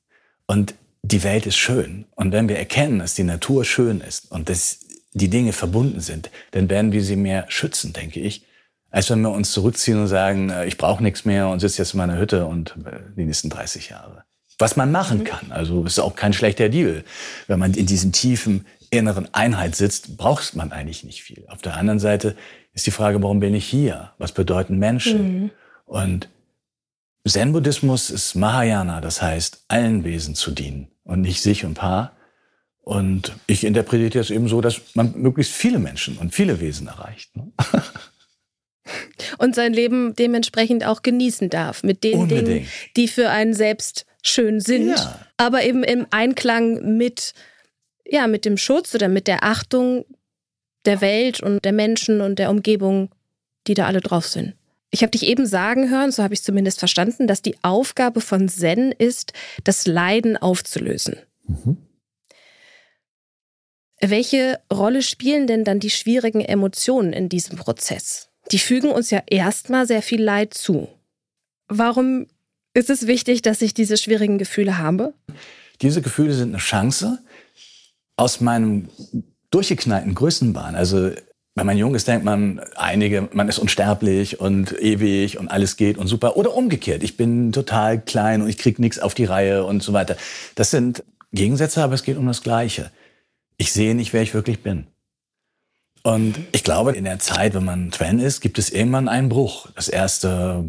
Und die Welt ist schön. Und wenn wir erkennen, dass die Natur schön ist und dass die Dinge verbunden sind, dann werden wir sie mehr schützen, denke ich, als wenn wir uns zurückziehen und sagen, äh, ich brauche nichts mehr und sitze jetzt in meiner Hütte und äh, die nächsten 30 Jahre. Was man machen mhm. kann, also ist auch kein schlechter Deal. Wenn man in diesem tiefen inneren Einheit sitzt, braucht man eigentlich nicht viel. Auf der anderen Seite ist die Frage, warum bin ich hier? Was bedeuten Menschen? Mhm. Und Zen-Buddhismus ist Mahayana, das heißt, allen Wesen zu dienen und nicht sich und Paar. Und ich interpretiere es eben so, dass man möglichst viele Menschen und viele Wesen erreicht. Ne? Und sein Leben dementsprechend auch genießen darf mit den Unbedingt. Dingen, die für einen selbst schön sind, ja. aber eben im Einklang mit, ja, mit dem Schutz oder mit der Achtung der Welt und der Menschen und der Umgebung, die da alle drauf sind. Ich habe dich eben sagen hören, so habe ich zumindest verstanden, dass die Aufgabe von Zen ist, das Leiden aufzulösen. Mhm. Welche Rolle spielen denn dann die schwierigen Emotionen in diesem Prozess? Die fügen uns ja erstmal sehr viel Leid zu. Warum ist es wichtig, dass ich diese schwierigen Gefühle habe? Diese Gefühle sind eine Chance, aus meinem durchgeknallten Größenbahn, also wenn man jung ist, denkt man, einige, man ist unsterblich und ewig und alles geht und super. Oder umgekehrt, ich bin total klein und ich krieg nichts auf die Reihe und so weiter. Das sind Gegensätze, aber es geht um das Gleiche. Ich sehe nicht, wer ich wirklich bin. Und ich glaube, in der Zeit, wenn man Twen ist, gibt es irgendwann einen Bruch. Das erste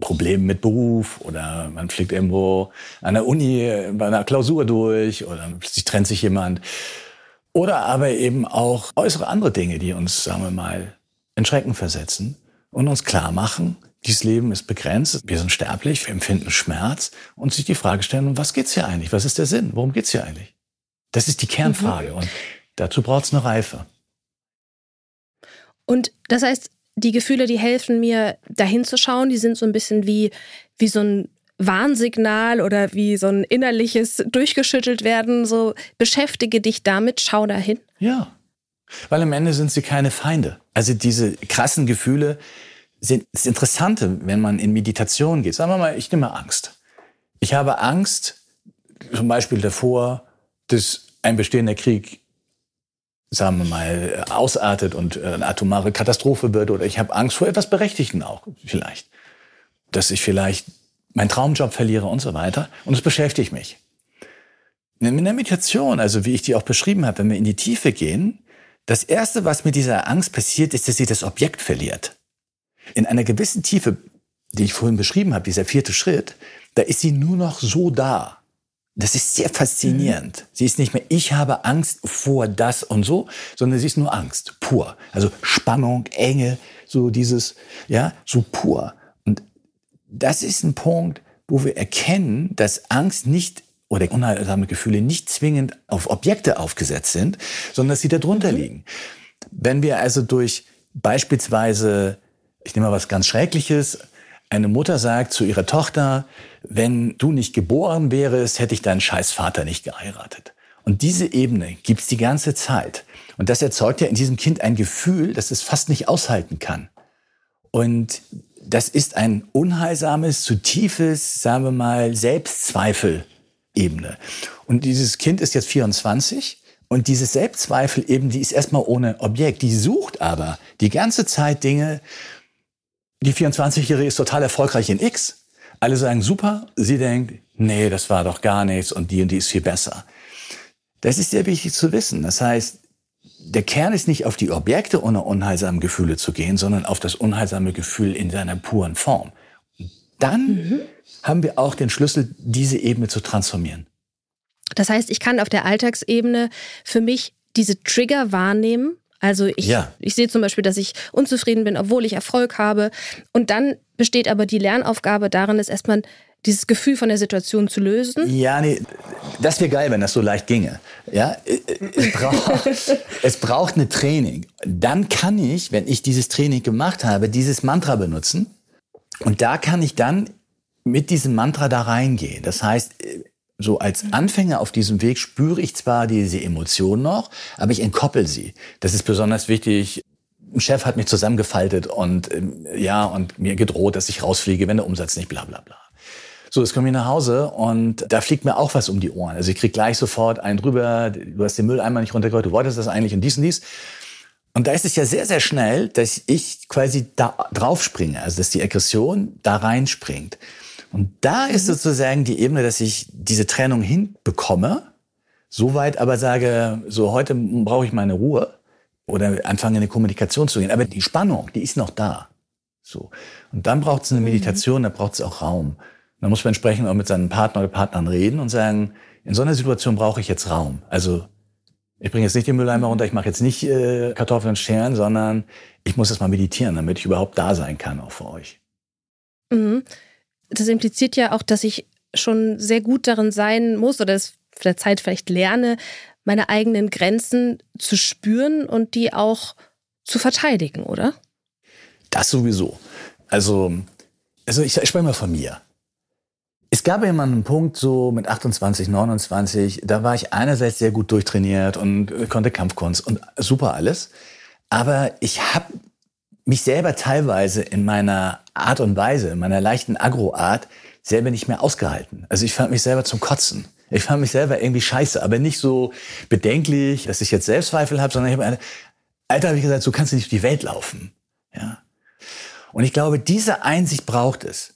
Problem mit Beruf oder man fliegt irgendwo an der Uni bei einer Klausur durch oder plötzlich trennt sich jemand. Oder aber eben auch äußere andere Dinge, die uns, sagen wir mal, in Schrecken versetzen und uns klar machen, dieses Leben ist begrenzt, wir sind sterblich, wir empfinden Schmerz und sich die Frage stellen, was geht's hier eigentlich? Was ist der Sinn? Worum geht's hier eigentlich? Das ist die Kernfrage mhm. und dazu braucht's eine Reife. Und das heißt, die Gefühle, die helfen mir, dahin zu schauen, die sind so ein bisschen wie, wie so ein Warnsignal oder wie so ein innerliches durchgeschüttelt werden, so beschäftige dich damit, schau dahin. Ja, weil am Ende sind sie keine Feinde. Also diese krassen Gefühle sind das Interessante, wenn man in Meditation geht. Sagen wir mal, ich nehme Angst. Ich habe Angst zum Beispiel davor, dass ein bestehender Krieg sagen wir mal, ausartet und äh, eine atomare Katastrophe wird oder ich habe Angst vor etwas Berechtigten auch vielleicht. Dass ich vielleicht meinen Traumjob verliere und so weiter. Und es beschäftigt mich. In der Meditation, also wie ich die auch beschrieben habe, wenn wir in die Tiefe gehen, das Erste, was mit dieser Angst passiert, ist, dass sie das Objekt verliert. In einer gewissen Tiefe, die ich vorhin beschrieben habe, dieser vierte Schritt, da ist sie nur noch so da. Das ist sehr faszinierend. Mhm. Sie ist nicht mehr, ich habe Angst vor das und so, sondern sie ist nur Angst, pur. Also Spannung, Enge, so dieses, ja, so pur. Und das ist ein Punkt, wo wir erkennen, dass Angst nicht oder unheilsame Gefühle nicht zwingend auf Objekte aufgesetzt sind, sondern dass sie darunter mhm. liegen. Wenn wir also durch beispielsweise, ich nehme mal was ganz Schreckliches, eine Mutter sagt zu ihrer Tochter, wenn du nicht geboren wärst, hätte ich deinen scheiß Vater nicht geheiratet. Und diese Ebene gibt's die ganze Zeit. Und das erzeugt ja in diesem Kind ein Gefühl, dass es fast nicht aushalten kann. Und das ist ein unheilsames, zu tiefes, sagen wir mal, Selbstzweifel-Ebene. Und dieses Kind ist jetzt 24 und diese Selbstzweifel eben, die ist erstmal ohne Objekt. Die sucht aber die ganze Zeit Dinge. Die 24-Jährige ist total erfolgreich in X. Alle sagen super. Sie denkt, nee, das war doch gar nichts und die und die ist viel besser. Das ist sehr wichtig zu wissen. Das heißt, der Kern ist nicht auf die Objekte ohne unheilsame Gefühle zu gehen, sondern auf das unheilsame Gefühl in seiner puren Form. Dann mhm. haben wir auch den Schlüssel, diese Ebene zu transformieren. Das heißt, ich kann auf der Alltagsebene für mich diese Trigger wahrnehmen. Also ich, ja. ich sehe zum Beispiel, dass ich unzufrieden bin, obwohl ich Erfolg habe. Und dann besteht aber die Lernaufgabe darin, es erstmal dieses Gefühl von der Situation zu lösen? Ja, nee, das wäre geil, wenn das so leicht ginge. Ja, es braucht, es braucht eine Training. Dann kann ich, wenn ich dieses Training gemacht habe, dieses Mantra benutzen. Und da kann ich dann mit diesem Mantra da reingehen. Das heißt, so als Anfänger auf diesem Weg spüre ich zwar diese Emotion noch, aber ich entkoppel sie. Das ist besonders wichtig. Ein Chef hat mich zusammengefaltet und ähm, ja und mir gedroht, dass ich rausfliege, wenn der Umsatz nicht bla bla bla. So, jetzt komme ich nach Hause und da fliegt mir auch was um die Ohren. Also ich krieg gleich sofort einen drüber, du hast den Mülleimer nicht runtergehört, du wolltest das eigentlich und dies und dies. Und da ist es ja sehr, sehr schnell, dass ich quasi da drauf springe, also dass die Aggression da reinspringt. Und da ist mhm. sozusagen die Ebene, dass ich diese Trennung hinbekomme, soweit aber sage, so heute brauche ich meine Ruhe oder anfange in eine Kommunikation zu gehen. Aber die Spannung, die ist noch da. So. Und dann braucht es eine mhm. Meditation, da braucht es auch Raum. Man muss man entsprechend auch mit seinem Partner oder Partnern reden und sagen, in so einer Situation brauche ich jetzt Raum. Also ich bringe jetzt nicht den Mülleimer runter, ich mache jetzt nicht äh, Kartoffeln scheren, sondern ich muss jetzt mal meditieren, damit ich überhaupt da sein kann, auch für euch. Mhm. Das impliziert ja auch, dass ich schon sehr gut darin sein muss oder es für der Zeit vielleicht lerne, meine eigenen Grenzen zu spüren und die auch zu verteidigen, oder? Das sowieso. Also, also ich, ich spreche mal von mir. Es gab ja mal einen Punkt, so mit 28, 29, da war ich einerseits sehr gut durchtrainiert und konnte Kampfkunst und super alles. Aber ich habe mich selber teilweise in meiner Art und Weise, in meiner leichten Agro-Art, selber nicht mehr ausgehalten. Also ich fand mich selber zum Kotzen. Ich fand mich selber irgendwie scheiße, aber nicht so bedenklich, dass ich jetzt Selbstzweifel habe, sondern ich habe eine, Alter, habe ich gesagt, so kannst du nicht durch die Welt laufen. Ja. Und ich glaube, diese Einsicht braucht es.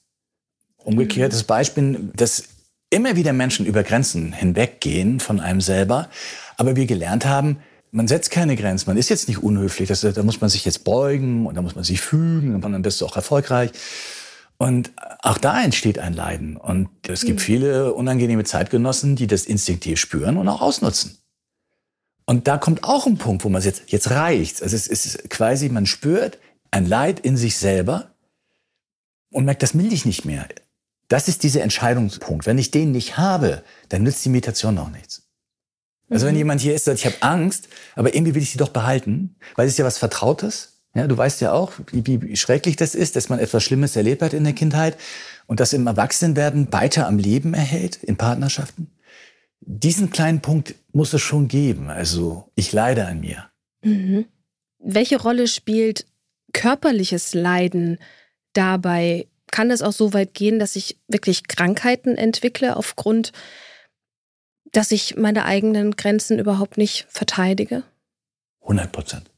Umgekehrtes Beispiel, dass immer wieder Menschen über Grenzen hinweggehen von einem selber, aber wir gelernt haben, man setzt keine Grenzen, man ist jetzt nicht unhöflich, das, da muss man sich jetzt beugen und da muss man sich fügen und dann bist du auch erfolgreich. Und auch da entsteht ein Leiden. Und es gibt mhm. viele unangenehme Zeitgenossen, die das instinktiv spüren und auch ausnutzen. Und da kommt auch ein Punkt, wo man jetzt, jetzt reicht. Also es ist quasi, man spürt ein Leid in sich selber und merkt, das will ich nicht mehr. Das ist dieser Entscheidungspunkt. Wenn ich den nicht habe, dann nützt die Meditation auch nichts. Also mhm. wenn jemand hier ist, sagt, ich habe Angst, aber irgendwie will ich sie doch behalten, weil es ist ja was Vertrautes. Ja, du weißt ja auch, wie, wie schrecklich das ist, dass man etwas Schlimmes erlebt hat in der Kindheit und das im Erwachsenenwerden weiter am Leben erhält in Partnerschaften. Diesen kleinen Punkt muss es schon geben. Also ich leide an mir. Mhm. Welche Rolle spielt körperliches Leiden dabei kann es auch so weit gehen, dass ich wirklich Krankheiten entwickle aufgrund, dass ich meine eigenen Grenzen überhaupt nicht verteidige? 100 Prozent.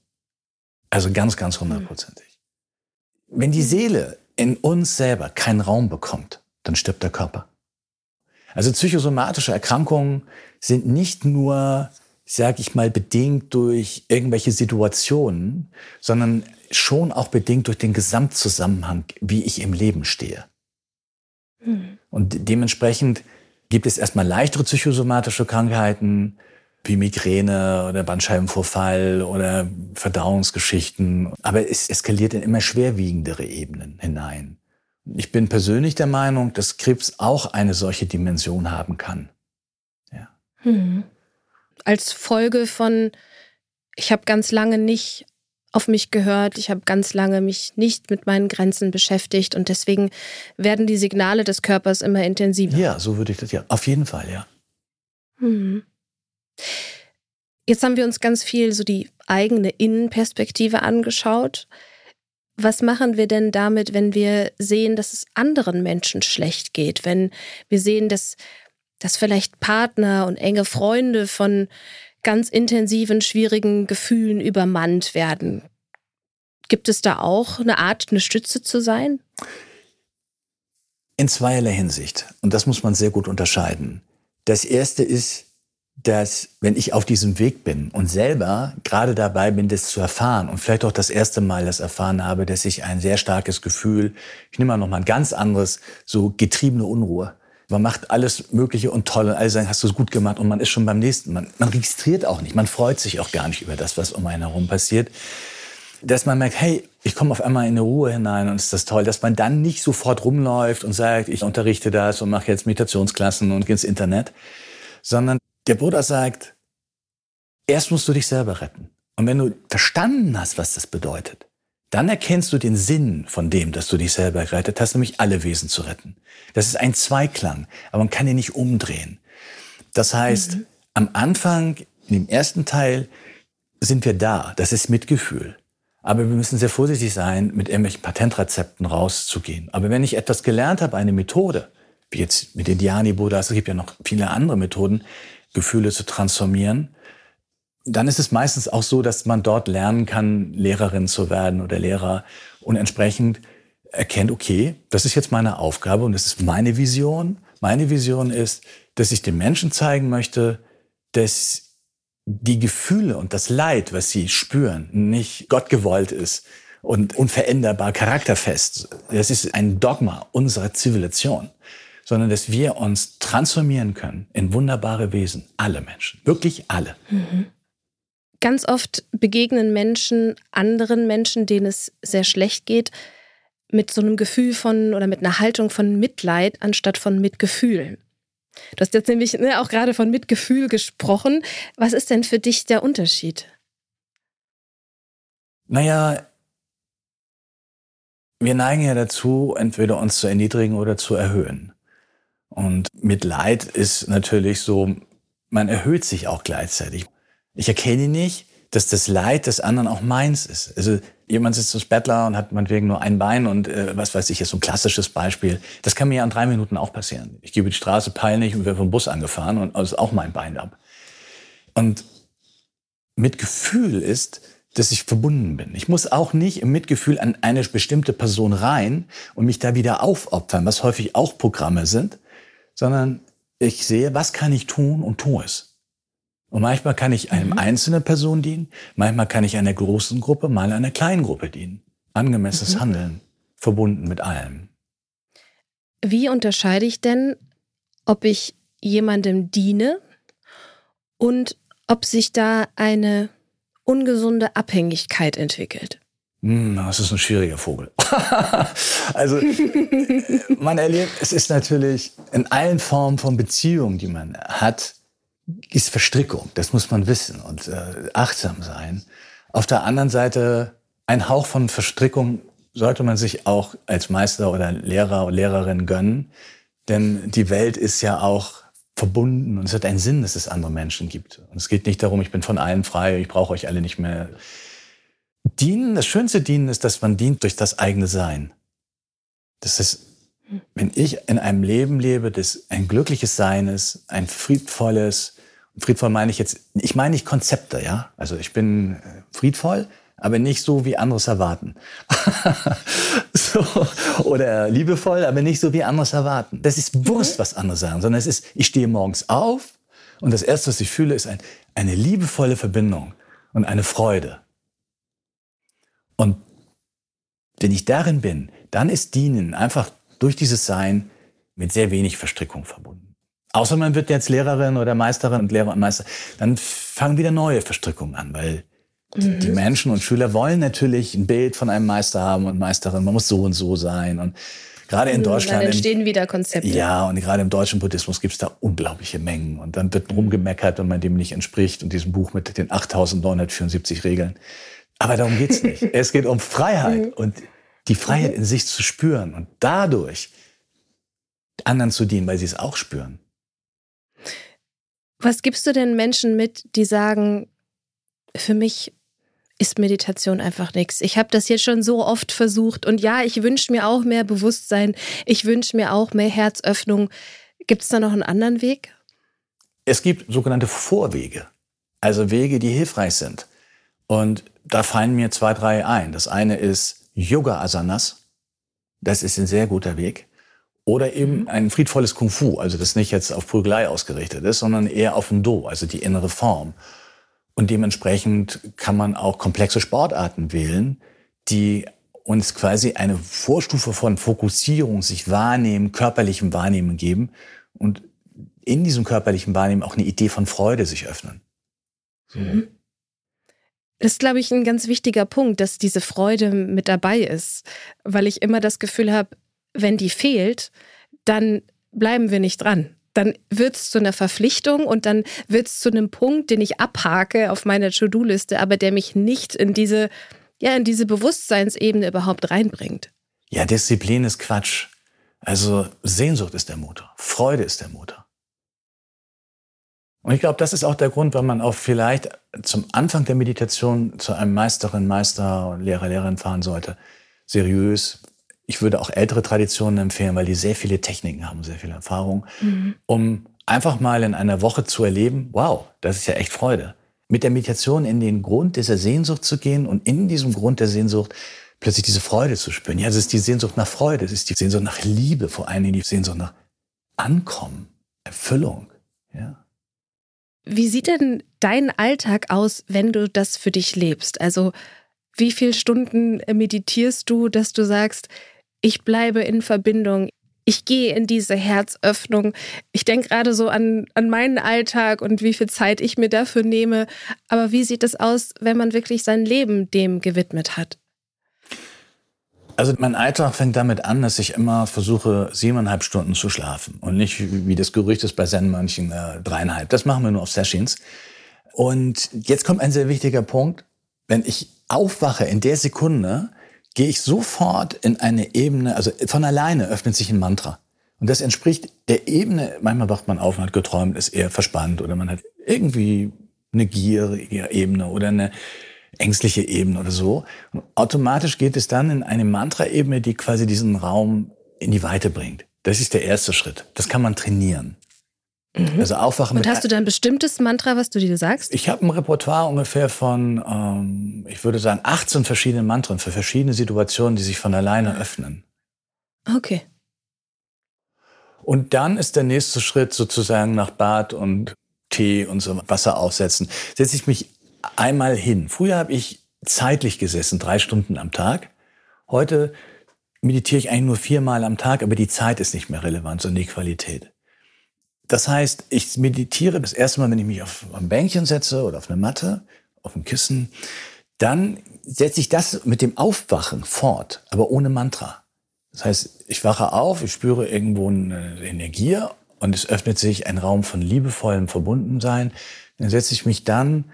Also ganz, ganz hundertprozentig. Wenn die Seele in uns selber keinen Raum bekommt, dann stirbt der Körper. Also psychosomatische Erkrankungen sind nicht nur, sag ich mal, bedingt durch irgendwelche Situationen, sondern schon auch bedingt durch den Gesamtzusammenhang, wie ich im Leben stehe. Mhm. Und dementsprechend gibt es erstmal leichtere psychosomatische Krankheiten wie Migräne oder Bandscheibenvorfall oder Verdauungsgeschichten. Aber es eskaliert in immer schwerwiegendere Ebenen hinein. Ich bin persönlich der Meinung, dass Krebs auch eine solche Dimension haben kann. Ja. Hm. Als Folge von, ich habe ganz lange nicht auf mich gehört. Ich habe ganz lange mich nicht mit meinen Grenzen beschäftigt und deswegen werden die Signale des Körpers immer intensiver. Ja, so würde ich das ja. Auf jeden Fall, ja. Hm. Jetzt haben wir uns ganz viel so die eigene Innenperspektive angeschaut. was machen wir denn damit, wenn wir sehen, dass es anderen Menschen schlecht geht? Wenn wir sehen, dass, dass vielleicht Partner und enge Freunde von ganz intensiven, schwierigen Gefühlen übermannt werden? Gibt es da auch eine Art, eine Stütze zu sein? In zweierlei Hinsicht. Und das muss man sehr gut unterscheiden. Das erste ist, dass wenn ich auf diesem Weg bin und selber gerade dabei bin, das zu erfahren und vielleicht auch das erste Mal das erfahren habe, dass ich ein sehr starkes Gefühl, ich nehme mal noch mal ein ganz anderes, so getriebene Unruhe. Man macht alles Mögliche und toll und alle sagen, hast du es gut gemacht und man ist schon beim nächsten. Man, man registriert auch nicht, man freut sich auch gar nicht über das, was um einen herum passiert. Dass man merkt, hey, ich komme auf einmal in eine Ruhe hinein und ist das toll, dass man dann nicht sofort rumläuft und sagt, ich unterrichte das und mache jetzt Meditationsklassen und gehe ins Internet, sondern der Buddha sagt, erst musst du dich selber retten. Und wenn du verstanden hast, was das bedeutet, dann erkennst du den Sinn von dem, dass du dich selber gerettet hast, nämlich alle Wesen zu retten. Das ist ein Zweiklang, aber man kann ihn nicht umdrehen. Das heißt, mhm. am Anfang, in dem ersten Teil, sind wir da. Das ist Mitgefühl. Aber wir müssen sehr vorsichtig sein, mit irgendwelchen Patentrezepten rauszugehen. Aber wenn ich etwas gelernt habe, eine Methode, wie jetzt mit den Dhyani-Buddhas, es gibt ja noch viele andere Methoden, Gefühle zu transformieren, dann ist es meistens auch so, dass man dort lernen kann, Lehrerin zu werden oder Lehrer und entsprechend erkennt, okay, das ist jetzt meine Aufgabe und das ist meine Vision. Meine Vision ist, dass ich den Menschen zeigen möchte, dass die Gefühle und das Leid, was sie spüren, nicht Gott gewollt ist und unveränderbar charakterfest. Das ist ein Dogma unserer Zivilisation sondern dass wir uns transformieren können in wunderbare Wesen. Alle Menschen, wirklich alle. Mhm. Ganz oft begegnen Menschen anderen Menschen, denen es sehr schlecht geht, mit so einem Gefühl von oder mit einer Haltung von Mitleid anstatt von Mitgefühl. Du hast jetzt nämlich ne, auch gerade von Mitgefühl gesprochen. Was ist denn für dich der Unterschied? Naja, wir neigen ja dazu, entweder uns zu erniedrigen oder zu erhöhen. Und Mitleid ist natürlich so, man erhöht sich auch gleichzeitig. Ich erkenne nicht, dass das Leid des anderen auch meins ist. Also jemand sitzt als Bettler und hat meinetwegen nur ein Bein und äh, was weiß ich, ist so ein klassisches Beispiel. Das kann mir ja in drei Minuten auch passieren. Ich gebe die Straße peinlich und werde vom Bus angefahren und also ist auch mein Bein ab. Und Mitgefühl ist, dass ich verbunden bin. Ich muss auch nicht im Mitgefühl an eine bestimmte Person rein und mich da wieder aufopfern, was häufig auch Programme sind, sondern ich sehe, was kann ich tun und tue es. Und manchmal kann ich einem mhm. einzelnen Person dienen, manchmal kann ich einer großen Gruppe, mal einer kleinen Gruppe dienen. Angemessenes mhm. Handeln, verbunden mit allem. Wie unterscheide ich denn, ob ich jemandem diene und ob sich da eine ungesunde Abhängigkeit entwickelt? Hm, das ist ein schwieriger Vogel. also man erlebt, es ist natürlich in allen Formen von Beziehungen, die man hat, ist Verstrickung. Das muss man wissen und äh, achtsam sein. Auf der anderen Seite ein Hauch von Verstrickung sollte man sich auch als Meister oder Lehrer oder Lehrerin gönnen, denn die Welt ist ja auch verbunden und es hat einen Sinn, dass es andere Menschen gibt. Und es geht nicht darum, ich bin von allen frei, ich brauche euch alle nicht mehr. Dienen, das schönste Dienen ist, dass man dient durch das eigene Sein. Das ist, wenn ich in einem Leben lebe, das ein glückliches Sein ist, ein friedvolles, friedvoll meine ich jetzt, ich meine nicht Konzepte, ja. Also ich bin äh, friedvoll, aber nicht so, wie anderes erwarten. so, oder liebevoll, aber nicht so, wie anderes erwarten. Das ist Wurst, was andere sagen, sondern es ist, ich stehe morgens auf und das Erste, was ich fühle, ist ein, eine liebevolle Verbindung und eine Freude. Und wenn ich darin bin, dann ist Dienen einfach durch dieses Sein mit sehr wenig Verstrickung verbunden. Außer man wird jetzt Lehrerin oder Meisterin und Lehrer und Meister, dann fangen wieder neue Verstrickungen an, weil mhm. die Menschen und Schüler wollen natürlich ein Bild von einem Meister haben und Meisterin. Man muss so und so sein und gerade in mhm, Deutschland. Dann entstehen wieder Konzepte. Ja, und gerade im deutschen Buddhismus gibt es da unglaubliche Mengen. Und dann wird rumgemeckert, wenn man dem nicht entspricht und diesem Buch mit den 8974 Regeln. Aber darum geht's nicht. es geht um Freiheit mhm. und die Freiheit in sich zu spüren und dadurch anderen zu dienen, weil sie es auch spüren. Was gibst du denn Menschen mit, die sagen, für mich ist Meditation einfach nichts. Ich habe das jetzt schon so oft versucht und ja, ich wünsche mir auch mehr Bewusstsein, ich wünsche mir auch mehr Herzöffnung. Gibt es da noch einen anderen Weg? Es gibt sogenannte Vorwege, also Wege, die hilfreich sind. Und da fallen mir zwei, drei ein. Das eine ist Yoga Asanas. Das ist ein sehr guter Weg. Oder eben mhm. ein friedvolles Kung Fu, also das nicht jetzt auf Prügelei ausgerichtet ist, sondern eher auf ein Do, also die innere Form. Und dementsprechend kann man auch komplexe Sportarten wählen, die uns quasi eine Vorstufe von Fokussierung, sich wahrnehmen, körperlichem Wahrnehmen geben und in diesem körperlichen Wahrnehmen auch eine Idee von Freude sich öffnen. So. Mhm. Das ist, glaube ich, ein ganz wichtiger Punkt, dass diese Freude mit dabei ist, weil ich immer das Gefühl habe, wenn die fehlt, dann bleiben wir nicht dran. Dann wird es zu einer Verpflichtung und dann wird es zu einem Punkt, den ich abhake auf meiner To-Do-Liste, aber der mich nicht in diese, ja, in diese Bewusstseinsebene überhaupt reinbringt. Ja, Disziplin ist Quatsch. Also Sehnsucht ist der Motor, Freude ist der Motor. Und ich glaube, das ist auch der Grund, warum man auch vielleicht zum Anfang der Meditation zu einem Meisterin, Meister, Lehrer, Lehrerin fahren sollte. Seriös, ich würde auch ältere Traditionen empfehlen, weil die sehr viele Techniken haben, sehr viel Erfahrung, mhm. um einfach mal in einer Woche zu erleben, wow, das ist ja echt Freude. Mit der Meditation in den Grund dieser Sehnsucht zu gehen und in diesem Grund der Sehnsucht plötzlich diese Freude zu spüren. Ja, es ist die Sehnsucht nach Freude, es ist die Sehnsucht nach Liebe, vor allen Dingen die Sehnsucht nach Ankommen, Erfüllung. Ja. Wie sieht denn dein Alltag aus, wenn du das für dich lebst? Also wie viele Stunden meditierst du, dass du sagst, ich bleibe in Verbindung, ich gehe in diese Herzöffnung. Ich denke gerade so an, an meinen Alltag und wie viel Zeit ich mir dafür nehme. Aber wie sieht es aus, wenn man wirklich sein Leben dem gewidmet hat? Also mein Alltag fängt damit an, dass ich immer versuche, siebeneinhalb Stunden zu schlafen. Und nicht, wie das Gerücht ist bei Zen-Mönchen, äh, dreieinhalb. Das machen wir nur auf Sessions. Und jetzt kommt ein sehr wichtiger Punkt. Wenn ich aufwache in der Sekunde, gehe ich sofort in eine Ebene, also von alleine öffnet sich ein Mantra. Und das entspricht der Ebene, manchmal wacht man auf und hat geträumt, ist eher verspannt oder man hat irgendwie eine gierige Ebene oder eine ängstliche Ebene oder so. Und automatisch geht es dann in eine Mantra-Ebene, die quasi diesen Raum in die Weite bringt. Das ist der erste Schritt. Das kann man trainieren. Mhm. Also aufwachen. Und hast du da ein bestimmtes Mantra, was du dir sagst? Ich habe ein Repertoire ungefähr von, ähm, ich würde sagen, 18 verschiedenen Mantren für verschiedene Situationen, die sich von alleine öffnen. Okay. Und dann ist der nächste Schritt sozusagen nach Bad und Tee und so Wasser aufsetzen. Setze ich mich einmal hin. Früher habe ich zeitlich gesessen, drei Stunden am Tag. Heute meditiere ich eigentlich nur viermal am Tag, aber die Zeit ist nicht mehr relevant, sondern die Qualität. Das heißt, ich meditiere das erste Mal, wenn ich mich auf ein Bänkchen setze oder auf eine Matte, auf ein Kissen, dann setze ich das mit dem Aufwachen fort, aber ohne Mantra. Das heißt, ich wache auf, ich spüre irgendwo eine Energie und es öffnet sich ein Raum von liebevollem Verbundensein. Dann setze ich mich dann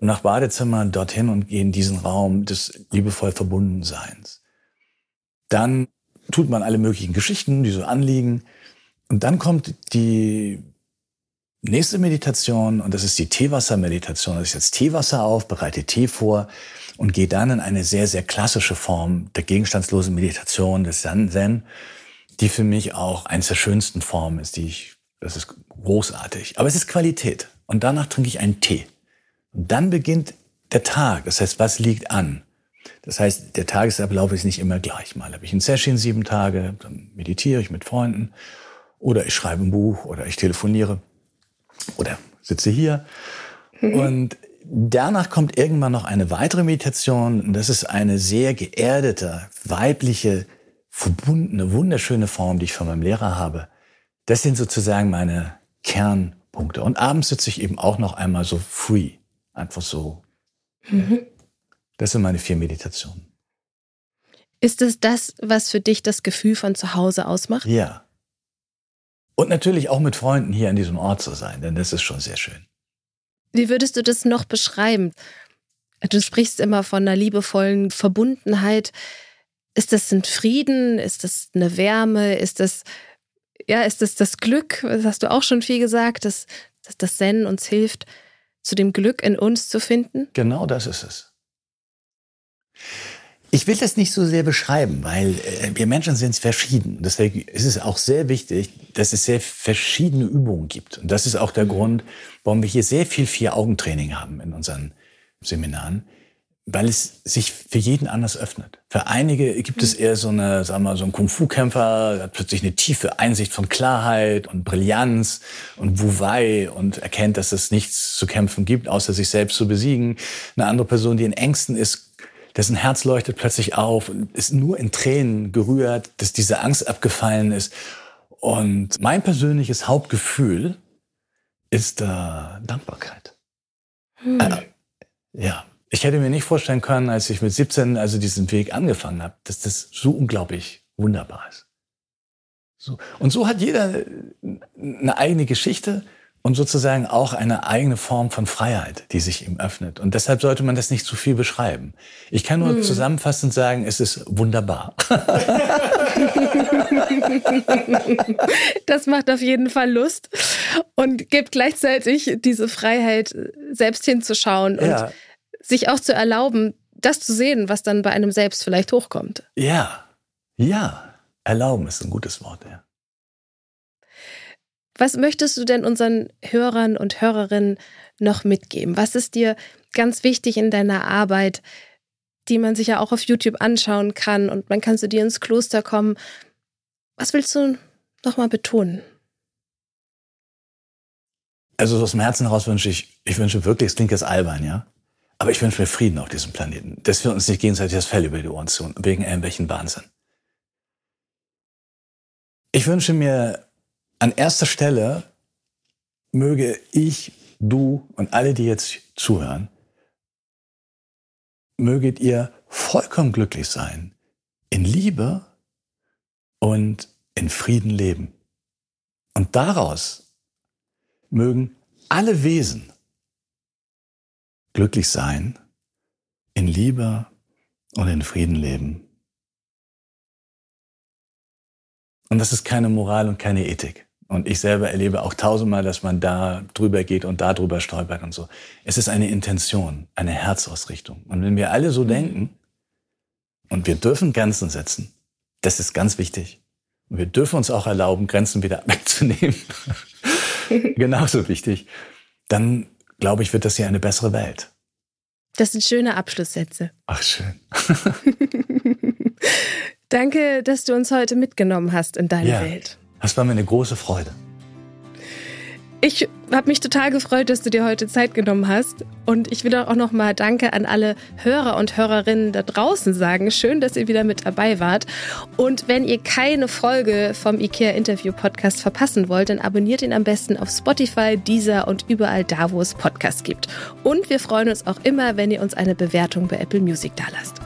nach Badezimmer dorthin und gehe in diesen Raum des liebevoll Verbundenseins. Dann tut man alle möglichen Geschichten, die so anliegen. Und dann kommt die nächste Meditation und das ist die Teewasser-Meditation. Also ich setze Teewasser auf, bereite Tee vor und gehe dann in eine sehr, sehr klassische Form der gegenstandslosen Meditation des Zen, die für mich auch eines der schönsten Formen ist, die ich, das ist großartig. Aber es ist Qualität. Und danach trinke ich einen Tee. Und dann beginnt der Tag. Das heißt, was liegt an? Das heißt, der Tagesablauf ist nicht immer gleich. Mal habe ich ein Session sieben Tage, dann meditiere ich mit Freunden oder ich schreibe ein Buch oder ich telefoniere oder sitze hier. Mhm. Und danach kommt irgendwann noch eine weitere Meditation. Und das ist eine sehr geerdete, weibliche, verbundene, wunderschöne Form, die ich von meinem Lehrer habe. Das sind sozusagen meine Kernpunkte. Und abends sitze ich eben auch noch einmal so free. Einfach so. Mhm. Das sind meine vier Meditationen. Ist es das, was für dich das Gefühl von zu Hause ausmacht? Ja. Und natürlich auch mit Freunden hier an diesem Ort zu sein, denn das ist schon sehr schön. Wie würdest du das noch beschreiben? Du sprichst immer von einer liebevollen Verbundenheit. Ist das ein Frieden? Ist das eine Wärme? Ist das, ja, ist das das Glück? Das hast du auch schon viel gesagt, dass, dass das Zen uns hilft, zu dem Glück in uns zu finden? Genau das ist es. Ich will das nicht so sehr beschreiben, weil äh, wir Menschen sind verschieden. Deswegen ist es auch sehr wichtig, dass es sehr verschiedene Übungen gibt. Und das ist auch der mhm. Grund, warum wir hier sehr viel Vier-Augen-Training haben in unseren Seminaren, weil es sich für jeden anders öffnet. Für einige gibt es mhm. eher so eine, sagen wir mal, so ein Kung-Fu-Kämpfer, hat plötzlich eine tiefe Einsicht von Klarheit und Brillanz und Wu-Wei und erkennt, dass es nichts zu kämpfen gibt, außer sich selbst zu besiegen. Eine andere Person, die in Ängsten ist, dessen Herz leuchtet plötzlich auf und ist nur in Tränen gerührt, dass diese Angst abgefallen ist. Und mein persönliches Hauptgefühl ist äh, Dankbarkeit. Hm. Äh, ja, ich hätte mir nicht vorstellen können, als ich mit 17 also diesen Weg angefangen habe, dass das so unglaublich wunderbar ist. So. Und so hat jeder eine eigene Geschichte und sozusagen auch eine eigene Form von Freiheit, die sich ihm öffnet. Und deshalb sollte man das nicht zu viel beschreiben. Ich kann nur hm. zusammenfassend sagen, es ist wunderbar. das macht auf jeden Fall Lust und gibt gleichzeitig diese Freiheit, selbst hinzuschauen ja. und sich auch zu erlauben, das zu sehen, was dann bei einem selbst vielleicht hochkommt. Ja, ja. Erlauben ist ein gutes Wort, ja. Was möchtest du denn unseren Hörern und Hörerinnen noch mitgeben? Was ist dir ganz wichtig in deiner Arbeit, die man sich ja auch auf YouTube anschauen kann und man kann zu dir ins Kloster kommen? Was willst du nochmal betonen? Also aus dem Herzen heraus wünsche ich, ich wünsche wirklich, es klingt jetzt albern, ja, aber ich wünsche mir Frieden auf diesem Planeten, dass wir uns nicht gegenseitig das Fell über die Ohren tun, wegen irgendwelchen Wahnsinn. Ich wünsche mir an erster Stelle möge ich, du und alle, die jetzt zuhören, möget ihr vollkommen glücklich sein, in Liebe und in Frieden leben. Und daraus mögen alle Wesen glücklich sein, in Liebe und in Frieden leben. Und das ist keine Moral und keine Ethik. Und ich selber erlebe auch tausendmal, dass man da drüber geht und da drüber stolpert und so. Es ist eine Intention, eine Herzausrichtung. Und wenn wir alle so denken, und wir dürfen Grenzen setzen, das ist ganz wichtig. Und wir dürfen uns auch erlauben, Grenzen wieder wegzunehmen. Genauso wichtig. Dann, glaube ich, wird das hier eine bessere Welt. Das sind schöne Abschlusssätze. Ach, schön. Danke, dass du uns heute mitgenommen hast in deine ja, Welt. Das war mir eine große Freude. Ich habe mich total gefreut, dass du dir heute Zeit genommen hast. Und ich will auch nochmal Danke an alle Hörer und Hörerinnen da draußen sagen. Schön, dass ihr wieder mit dabei wart. Und wenn ihr keine Folge vom IKEA Interview Podcast verpassen wollt, dann abonniert ihn am besten auf Spotify, Deezer und überall da, wo es Podcasts gibt. Und wir freuen uns auch immer, wenn ihr uns eine Bewertung bei Apple Music dalasst.